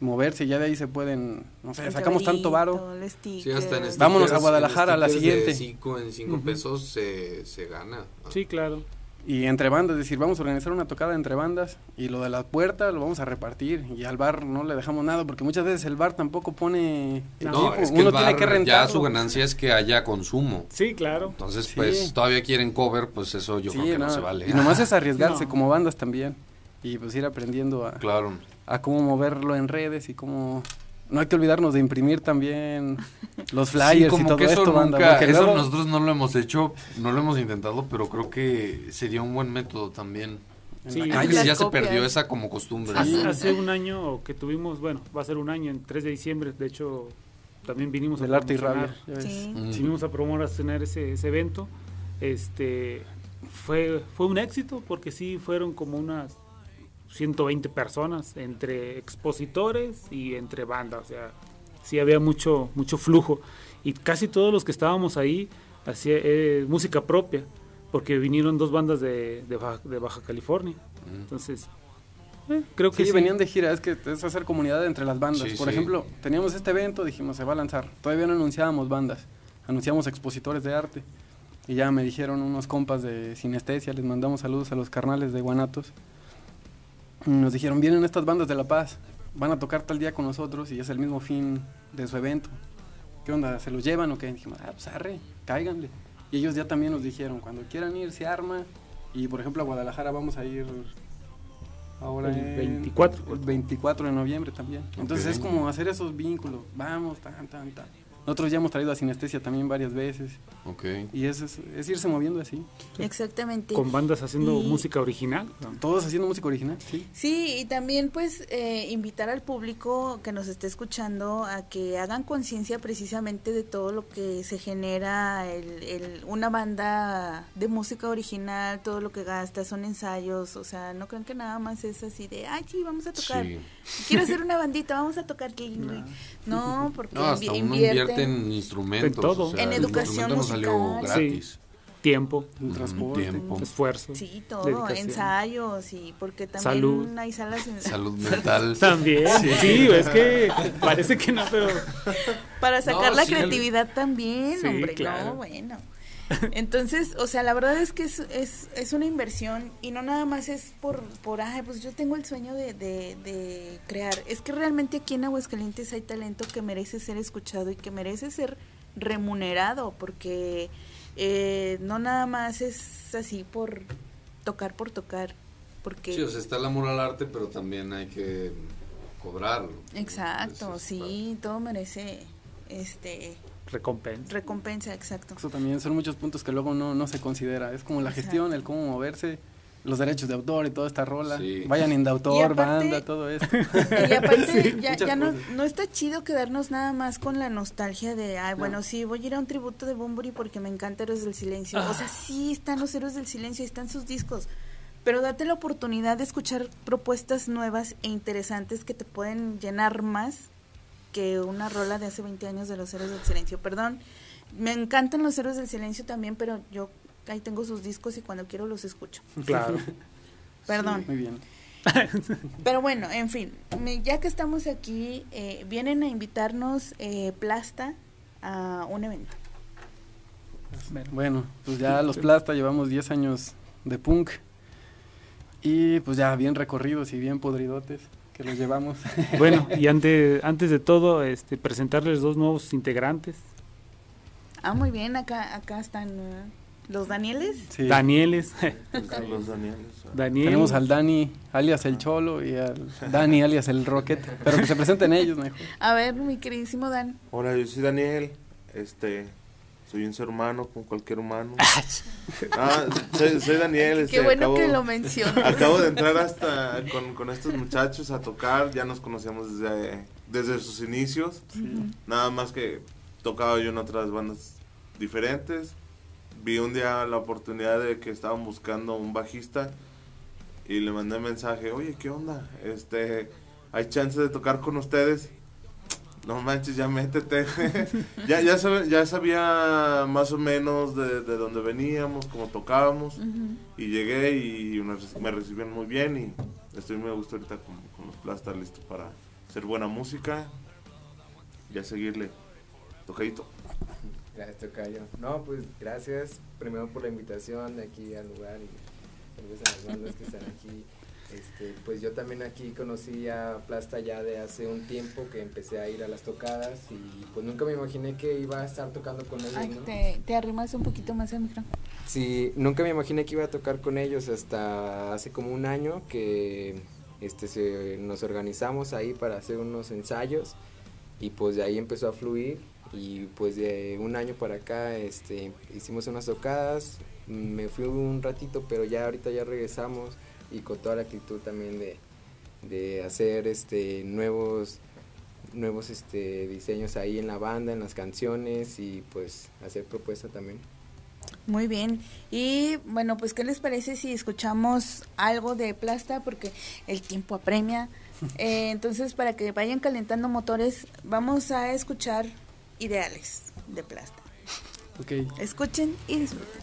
moverse, y ya de ahí se pueden, no sé, sacamos tanto varo. Sí, hasta en Vámonos a Guadalajara, a la stickers de siguiente. cinco- en 5 Ujú. pesos se, se gana. Sí, claro. Y entre bandas, es decir, vamos a organizar una tocada entre bandas y lo de la puerta lo vamos a repartir y al bar no le dejamos nada porque muchas veces el bar tampoco pone No, equipo, es que uno el bar tiene que rentar. ya su ganancia es que haya consumo. Sí, claro. Entonces, Sí. pues todavía quieren cover, pues eso yo creo que no, se vale. Y nomás es arriesgarse No. como bandas también y pues ir aprendiendo a, Claro. a cómo moverlo en redes y cómo... No hay que olvidarnos de imprimir también los flyers Sí, y todo que eso esto, banda, nunca, porque eso luego- nosotros no lo hemos hecho, no lo hemos intentado, pero creo que sería un buen método también. Sí. Ya se perdió esa como costumbre. Hace, hace un año que tuvimos, bueno, va a ser un año, en 3 de diciembre, de hecho, también vinimos del a arte y rabia. promocionar. ya ves. Sí. Mm. Sí, vinimos a promocionar ese, ese evento. Este fue, fue un éxito porque sí fueron como unas 120 personas entre expositores y entre bandas, o sea, sí había mucho mucho flujo y casi todos los que estábamos ahí hacía eh, música propia porque vinieron dos bandas de, de, Baja, de Baja California. Entonces, eh, creo que Sí, sí. venían de gira, es que es hacer comunidad entre las bandas. Sí, Por sí. ejemplo, teníamos este evento, dijimos, se va a lanzar. Todavía no anunciábamos bandas, anunciamos expositores de arte. Y ya me dijeron unos compas de Sinestesia, les mandamos saludos a los carnales de Guanatos. Nos dijeron, vienen estas bandas de La Paz, van a tocar tal día con nosotros y es el mismo fin de su evento. ¿Qué onda? ¿Se los llevan o qué? dijimos, ah, pues arre, cáiganle. Y ellos ya también nos dijeron, cuando quieran ir, se arma. Y por ejemplo, a Guadalajara vamos a ir ahora El en- 24. el 24 de noviembre también. Entonces es como hacer esos vínculos. Vamos, tan, tan, tan. Nosotros ya hemos traído a Sinestesia también varias veces. Ok. Y es, es, es irse moviendo así. Exactamente. con bandas haciendo Y- música original. ¿no? Todos haciendo música original, sí. Sí, y también pues eh, invitar al público que nos esté escuchando a que hagan conciencia precisamente de todo lo que se genera el, el- una banda de música original, todo lo que gasta, son ensayos, o sea, no crean que nada más es así de, ay, sí, vamos a tocar, Sí. Quiero hacer una bandita, vamos a tocar, Kling". no, porque No, hasta invi- uno invierte en instrumentos. En todo. o sea, En el educación no salió musical. gratis. Tiempo, El Ujú, transporte. tiempo. esfuerzo. Sí, todo, dedicación. ensayos y porque también Salud. hay salas en- Salud mental. También, sí, es que parece que no, pero Para sacar No, la sí. creatividad también, Sí, hombre, claro. no, bueno. Entonces, o sea, la verdad es que es, es, es una inversión y no nada más es por, por ay, pues yo tengo el sueño de, de, de crear. Es que realmente aquí en Aguascalientes hay talento que merece ser escuchado y que merece ser remunerado, porque eh, no nada más es así por tocar por tocar, porque... Sí, o sea, está el amor al arte, pero también hay que cobrarlo. Exacto, sí, todo merece este recompensa. recompensa, exacto. Eso también son muchos puntos que luego no, no se considera. Es como la Exacto. gestión, el cómo moverse, los derechos de autor y toda esta rola. Sí. Vayan en de autor, aparte- banda, todo esto. Y aparte, ya, ya no, no está chido quedarnos nada más con la nostalgia de, ay, bueno, sí, voy a ir a un tributo de Bumburi porque me encanta Héroes del Silencio. O sea, sí están los Héroes del Silencio, están sus discos, pero date la oportunidad de escuchar propuestas nuevas e interesantes que te pueden llenar más que una rola de hace 20 años de los Héroes del Silencio. Perdón, me encantan los Héroes del Silencio también, pero yo ahí tengo sus discos y cuando quiero los escucho. Claro. Perdón. Muy bien. Pero bueno, en fin, ya que estamos aquí, eh, vienen a invitarnos eh, Plasta a un evento. Bueno, pues ya los Plasta llevamos 10 años de punk. Y pues ya bien recorridos y bien podridotes que los llevamos. Bueno, y antes, antes de todo, este, presentarles dos nuevos integrantes. Ah, muy bien, acá acá están los Danieles. Sí. Danieles. Carlos Danieles. Daniel. Tenemos al Dani alias el Cholo y al Dani alias el Rocket. Pero que se presenten ellos mejor. A ver, mi queridísimo Dan. Hola, yo soy Daniel. Este, soy un ser humano como cualquier humano. Ah, soy, soy Daniel. Este, Qué bueno acabo- que lo mencionas. Acabo de entrar hasta con, con estos muchachos a tocar. Ya nos conocíamos desde, desde sus inicios. Nada más que tocaba yo en otras bandas diferentes. Vi un día la oportunidad de que estaban buscando un bajista y le mandé mensaje, oye, ¿qué onda? Este, ¿hay chance de tocar con ustedes? No manches, ya métete. ya, ya, sabe- ya sabía más o menos de, de dónde veníamos, cómo tocábamos. Y llegué y me, me recibieron muy bien y estoy muy a gusto ahorita con, con los Plasta, listo para hacer buena música y a seguirle tocadito. Gracias, Tocayo. No, pues gracias primero por la invitación aquí al lugar tal vez a las bandas que están aquí. Este, pues yo también aquí conocí a Plasta ya de hace un tiempo que empecé a ir a las tocadas y pues nunca me imaginé que iba a estar tocando con ellos. Ay, ¿no? te, te arrimas un poquito más al micrófono. Sí, nunca me imaginé que iba a tocar con ellos hasta hace como un año que este, se, nos organizamos ahí para hacer unos ensayos y pues de ahí empezó a fluir y pues de un año para acá este, hicimos unas tocadas, me fui un ratito pero ya ahorita ya regresamos y con toda la actitud también de, de hacer este, nuevos nuevos este, diseños ahí en la banda, en las canciones y pues hacer propuesta también. Muy bien. Y bueno, pues ¿qué les parece si escuchamos algo de Plasta? Porque el tiempo apremia. Eh, entonces, para que vayan calentando motores, vamos a escuchar Ideales de Plasta. Ok. Escuchen y disfruten.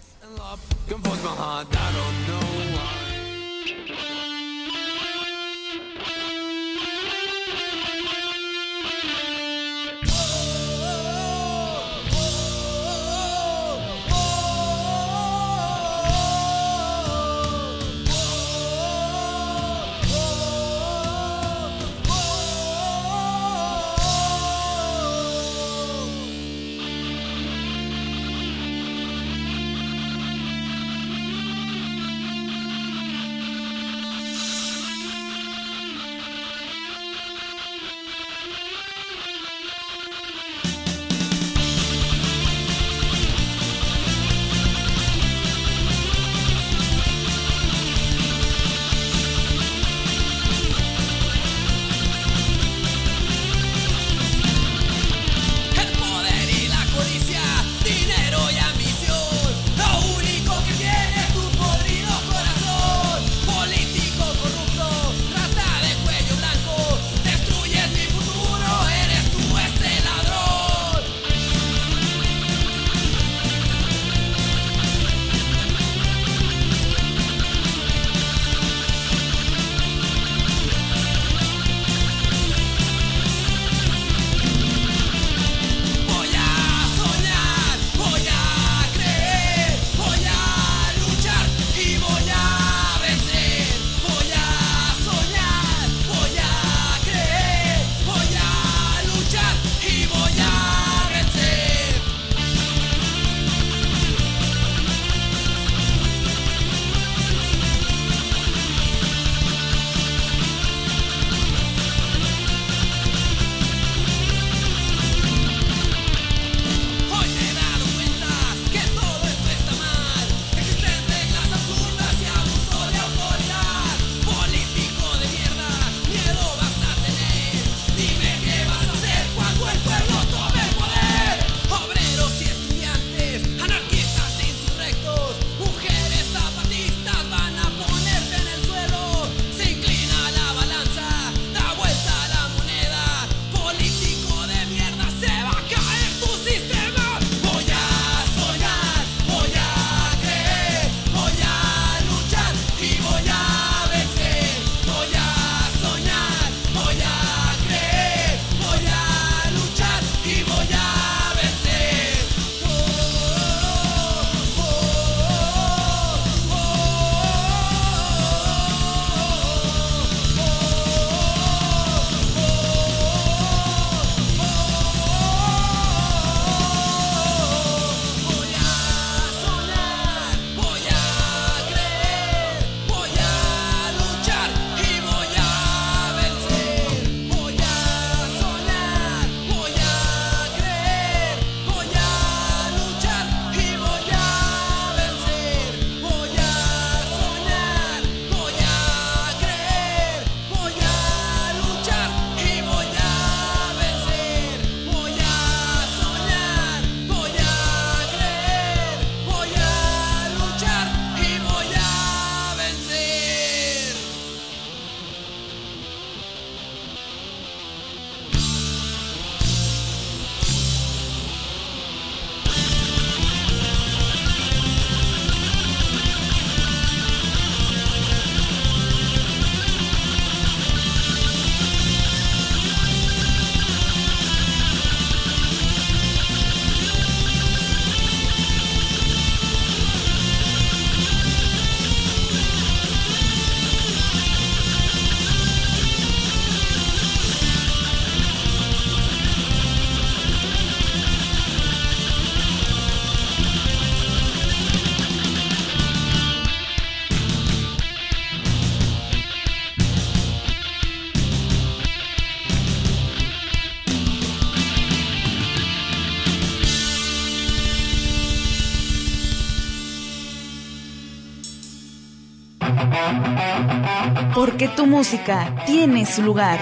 Porque tu música tiene su lugar.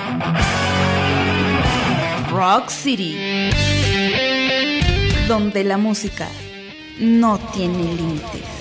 Rock City. Donde la música no tiene límites.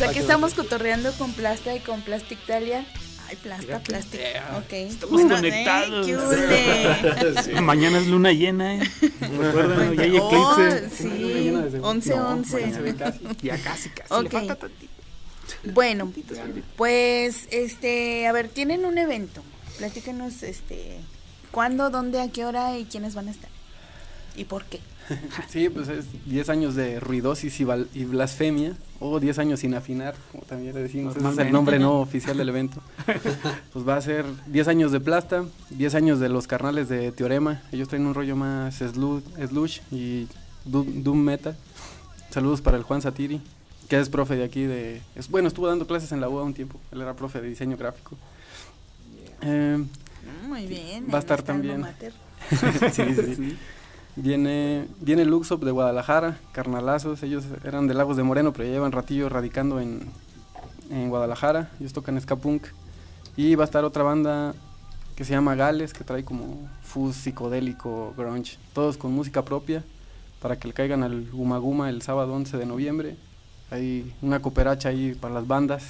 Pues aquí estamos cotorreando con Plasta y con Plastictalia. Ay, Plasta, Plastic. Ok. Estamos conectados. ¿qué hule? Sí. Mañana es luna llena, ¿eh? Recuerden, ya hay Oh, eclipse. sí, 11, No, 11. mañana se ve casi. Ya casi, casi. Ok. Le falta tantito. Bueno, pues, este, a ver, tienen un evento. Platícanos, este, cuándo, dónde, a qué hora y quiénes van a estar. ¿Y por qué? Sí, pues es 10 años de ruidosis y, bal- y blasfemia, o 10 años sin afinar, como también le decimos, ese es el nombre no oficial del evento. Pues va a ser 10 años de Plasta, 10 años de los carnales de Teorema, ellos traen un rollo más slu- slush y doom, doom metal. Saludos para el Juan Satiri, que es profe de aquí de... Es, bueno, estuvo dando clases en la UA un tiempo, él era profe de diseño gráfico. Eh, Mm, Muy bien. Va a estar también. mater. sí, sí, sí. Viene, viene Luxop de Guadalajara, Carnalazos, ellos eran de Lagos de Moreno, pero ya llevan ratillo radicando en, en Guadalajara, ellos tocan ska punk. Y va a estar otra banda que se llama Gales, que trae como fuzz psicodélico, grunge, todos con música propia, para que le caigan al Guma Guma el sábado 11 de noviembre. Hay una cooperacha ahí para las bandas,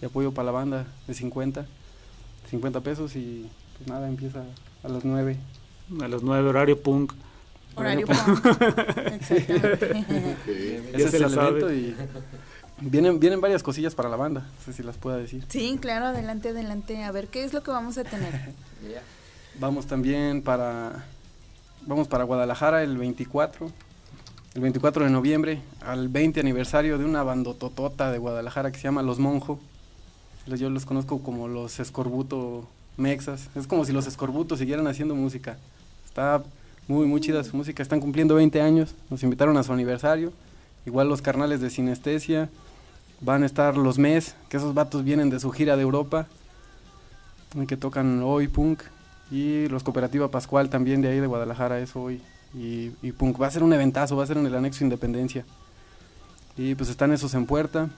de apoyo para la banda de 50, 50 pesos y pues nada, empieza a las 9. A las 9 horario punk. Horario punk. Exactamente. Y vienen, vienen varias cosillas para la banda, no sé si las pueda decir. Sí, claro, adelante, adelante. A ver, ¿qué es lo que vamos a tener? Vamos también para vamos para Guadalajara el 24, el 24 de noviembre, al 20 aniversario de una bandototota de Guadalajara que se llama Los Monjo. Yo los conozco como los Escorbuto Mexas. Es como si los Escorbutos siguieran haciendo música. Está muy, muy chida su música. Están cumpliendo 20 años. Nos invitaron a su aniversario. Igual los carnales de Sinestesia. Van a estar los MES, que esos vatos vienen de su gira de Europa. Que tocan hoy punk. Y los Cooperativa Pascual también de ahí de Guadalajara es hoy. Y, y punk. Va a ser un eventazo, va a ser en el anexo Independencia. Y pues están esos en puerta.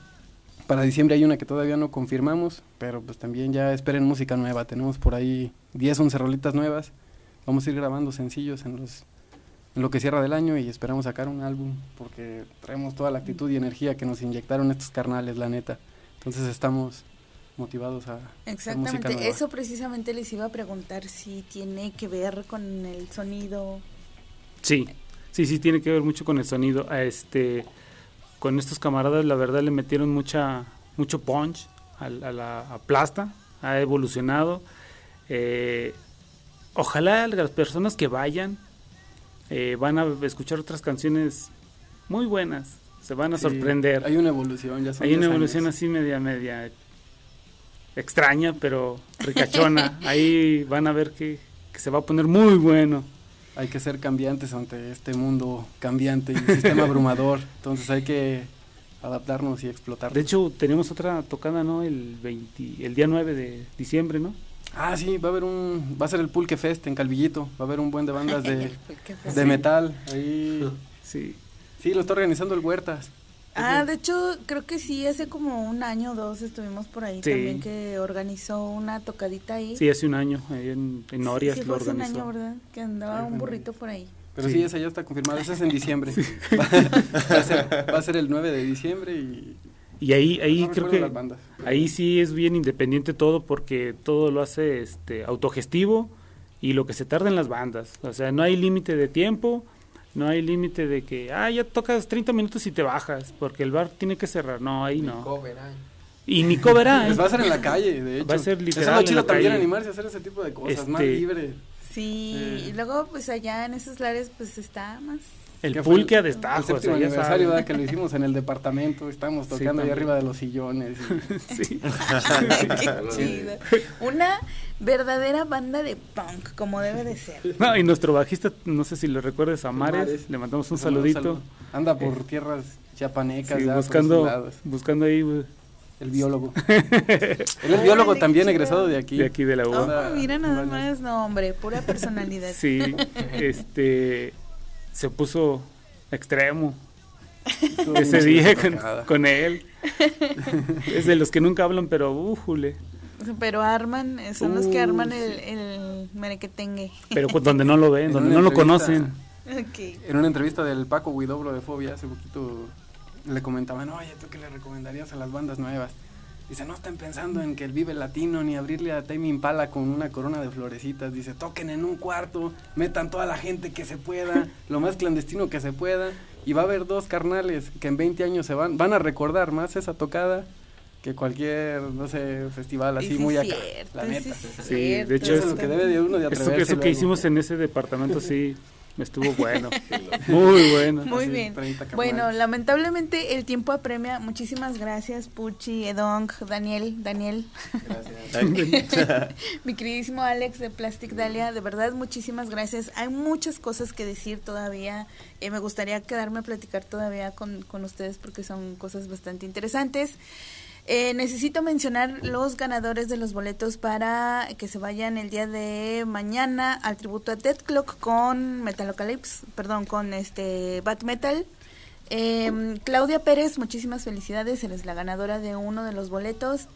Para diciembre hay una que todavía no confirmamos, pero pues también ya esperen música nueva. Tenemos por ahí 10, 11 rolitas nuevas. Vamos a ir grabando sencillos en, los, en lo que cierra del año y esperamos sacar un álbum porque traemos toda la actitud y energía que nos inyectaron estos carnales, la neta. Entonces estamos motivados a hacer música Exactamente, nueva. eso precisamente les iba a preguntar si tiene que ver con el sonido. Sí, sí, sí, tiene que ver mucho con el sonido. A este, con estos camaradas, la verdad, le metieron mucha, mucho punch al- a, la a Plasta, ha evolucionado. Eh, ojalá las personas que vayan eh, van a escuchar otras canciones muy buenas, se van a Sí, sorprender. Hay una evolución, ya son Hay una 10 evolución años. así media, media extraña, pero ricachona. Ahí van a ver que, que se va a poner muy bueno. Hay que ser cambiantes ante este mundo cambiante y sistema abrumador. Entonces hay que adaptarnos y explotar. De hecho, tenemos otra tocada, ¿no? El 20, el día 9 de diciembre, ¿no? Ah, sí, va a haber un, va a ser el Pulque Fest en Calvillito, va a haber un buen de bandas de, de Sí. metal, ahí, sí, sí, lo está organizando el Huertas. Ah, de hecho, creo que sí, hace como un año o dos estuvimos por ahí Sí. también que organizó una tocadita ahí. Sí, hace un año, ahí en, en Norias sí, lo fue hace un año, ¿verdad? Que andaba un burrito por ahí. Pero sí, Sí. esa ya está confirmada, esa es en diciembre. Va, va a ser, va a ser el 9 de diciembre y Y ahí, ahí No creo que las bandas. ahí sí es bien independiente todo porque todo lo hace este autogestivo y lo que se tarda en las bandas. O sea, no hay límite de tiempo, no hay límite de que, ah, ya tocas 30 minutos y te bajas porque el bar tiene que cerrar. No, ahí no. Y ni pues va a ser en la calle, de hecho. Va a ser literal es chido también calle. animarse a hacer ese tipo de cosas, más Este, libre. Sí, Sí. y luego pues allá en esos lares pues está más... El pulque a El destajo, o séptimo sea, aniversario, que lo hicimos en el departamento, estábamos Sí, tocando ahí también. arriba de los sillones. y- Sí. Qué chido. Una verdadera banda de punk, como debe de ser. No, y nuestro bajista, no sé si lo recuerdas, a Mares, Mares. le mandamos un saludito. saludo. Anda por tierras chiapanecas, Sí, ya buscando, buscando ahí güey, el biólogo. Él es biólogo también, egresado de aquí. De aquí de la U. Oh, mira nada más, no hombre, pura personalidad. Sí, este se puso extremo ese día con, él. Es de los que nunca hablan, pero újule. Pero arman, son los que arman sí. el, el merequetengue. Pero pues donde no lo ven, En donde no lo conocen. En una entrevista del Paco Huidobro de Fobia hace poquito le comentaban, oye, ¿tú qué le recomendarías a las bandas nuevas? Dice, no estén pensando en que el Vive Latino ni abrirle a Tame Impala con una corona de florecitas. Dice, toquen en un cuarto, metan toda la gente que se pueda, lo más clandestino que se pueda. Y va a haber dos carnales que en 20 años se van, van a recordar más esa tocada que cualquier, no sé, festival así sí muy acá. cierto, la sí neta. Sí, de hecho Eso es lo que debe de uno de Eso, atreverse eso que hicimos en ese departamento sí estuvo bueno. Muy bueno. Muy Así, bien. 30 Bueno, lamentablemente el tiempo apremia. Muchísimas gracias, Puchi, Edong, Daniel, Daniel. Mi queridísimo Alex de Plastic Dalia, de verdad muchísimas gracias. Hay muchas cosas que decir todavía. Eh, me gustaría quedarme a platicar todavía con, con ustedes porque son cosas bastante interesantes. Eh, necesito mencionar los ganadores de los boletos para que se vayan el día de mañana al tributo a Dead Clock con Metalocalypse, perdón, con este Bat Metal. Eh, Claudia Pérez, muchísimas felicidades, eres la ganadora de uno de los boletos.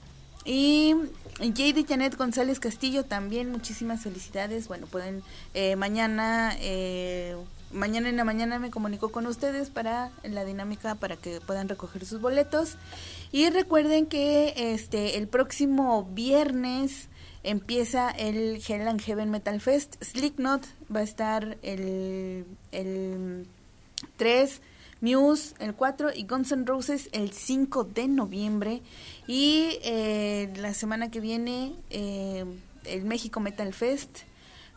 Y JD Janet González Castillo también, muchísimas felicidades. Bueno, pueden eh, mañana, eh, mañana en la mañana me comunico con ustedes para la dinámica para que puedan recoger sus boletos. Y recuerden que este el próximo viernes empieza el Hell and Heaven Metal Fest. Slipknot va a estar el, el 3, Muse el 4 y Guns N' Roses el 5 de noviembre. Y eh, la semana que viene eh, el México Metal Fest.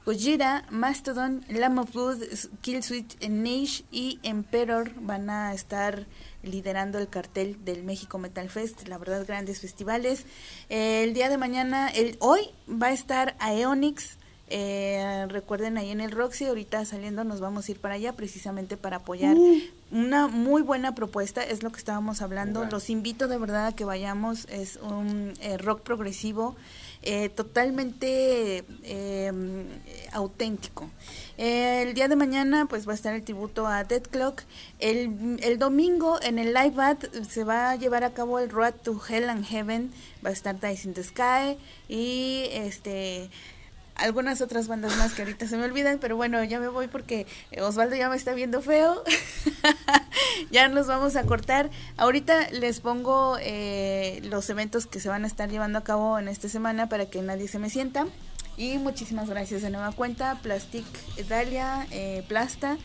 Gojira, Mastodon, Lamb of God, Killswitch, Niche y Emperor van a estar liderando el cartel del México Metal Fest. La verdad, grandes festivales. El día de mañana, el hoy va a estar Aeonix. Eh, recuerden ahí en el Roxy, ahorita saliendo nos vamos a ir para allá precisamente para apoyar una muy buena propuesta, es lo que estábamos hablando. Los invito de verdad a que vayamos, es un eh, rock progresivo eh, totalmente eh, auténtico. El día de mañana pues va a estar el tributo a Dead Clock. El, el domingo en el Live Ad se va a llevar a cabo el Road to Hell and Heaven. Va a estar Dice in the Sky y este algunas otras bandas más que ahorita se me olvidan, pero bueno, ya me voy porque Osvaldo ya me está viendo feo. ya nos vamos a cortar. Ahorita les pongo eh, los eventos que se van a estar llevando a cabo en esta semana para que nadie se me sienta. Y muchísimas gracias de nueva cuenta, Plastic Dalia, eh, Plasta.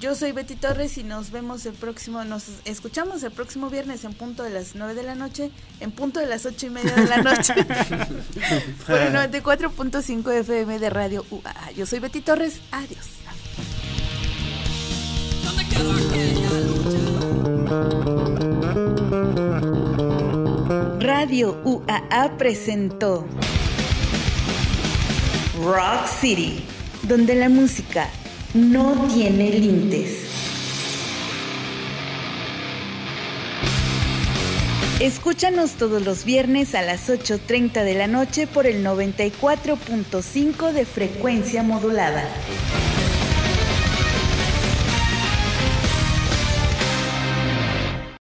Yo soy Betty Torres y nos vemos el próximo, nos escuchamos el próximo viernes en punto de las 9 de la noche, en punto de las ocho y media de la noche, por el 94.5 FM de Radio UAA. Yo soy Betty Torres, adiós. Radio UAA presentó Rock City, donde la música no tiene límites. Escúchanos todos los viernes a las 8.30 de la noche por el 94.5 de frecuencia modulada.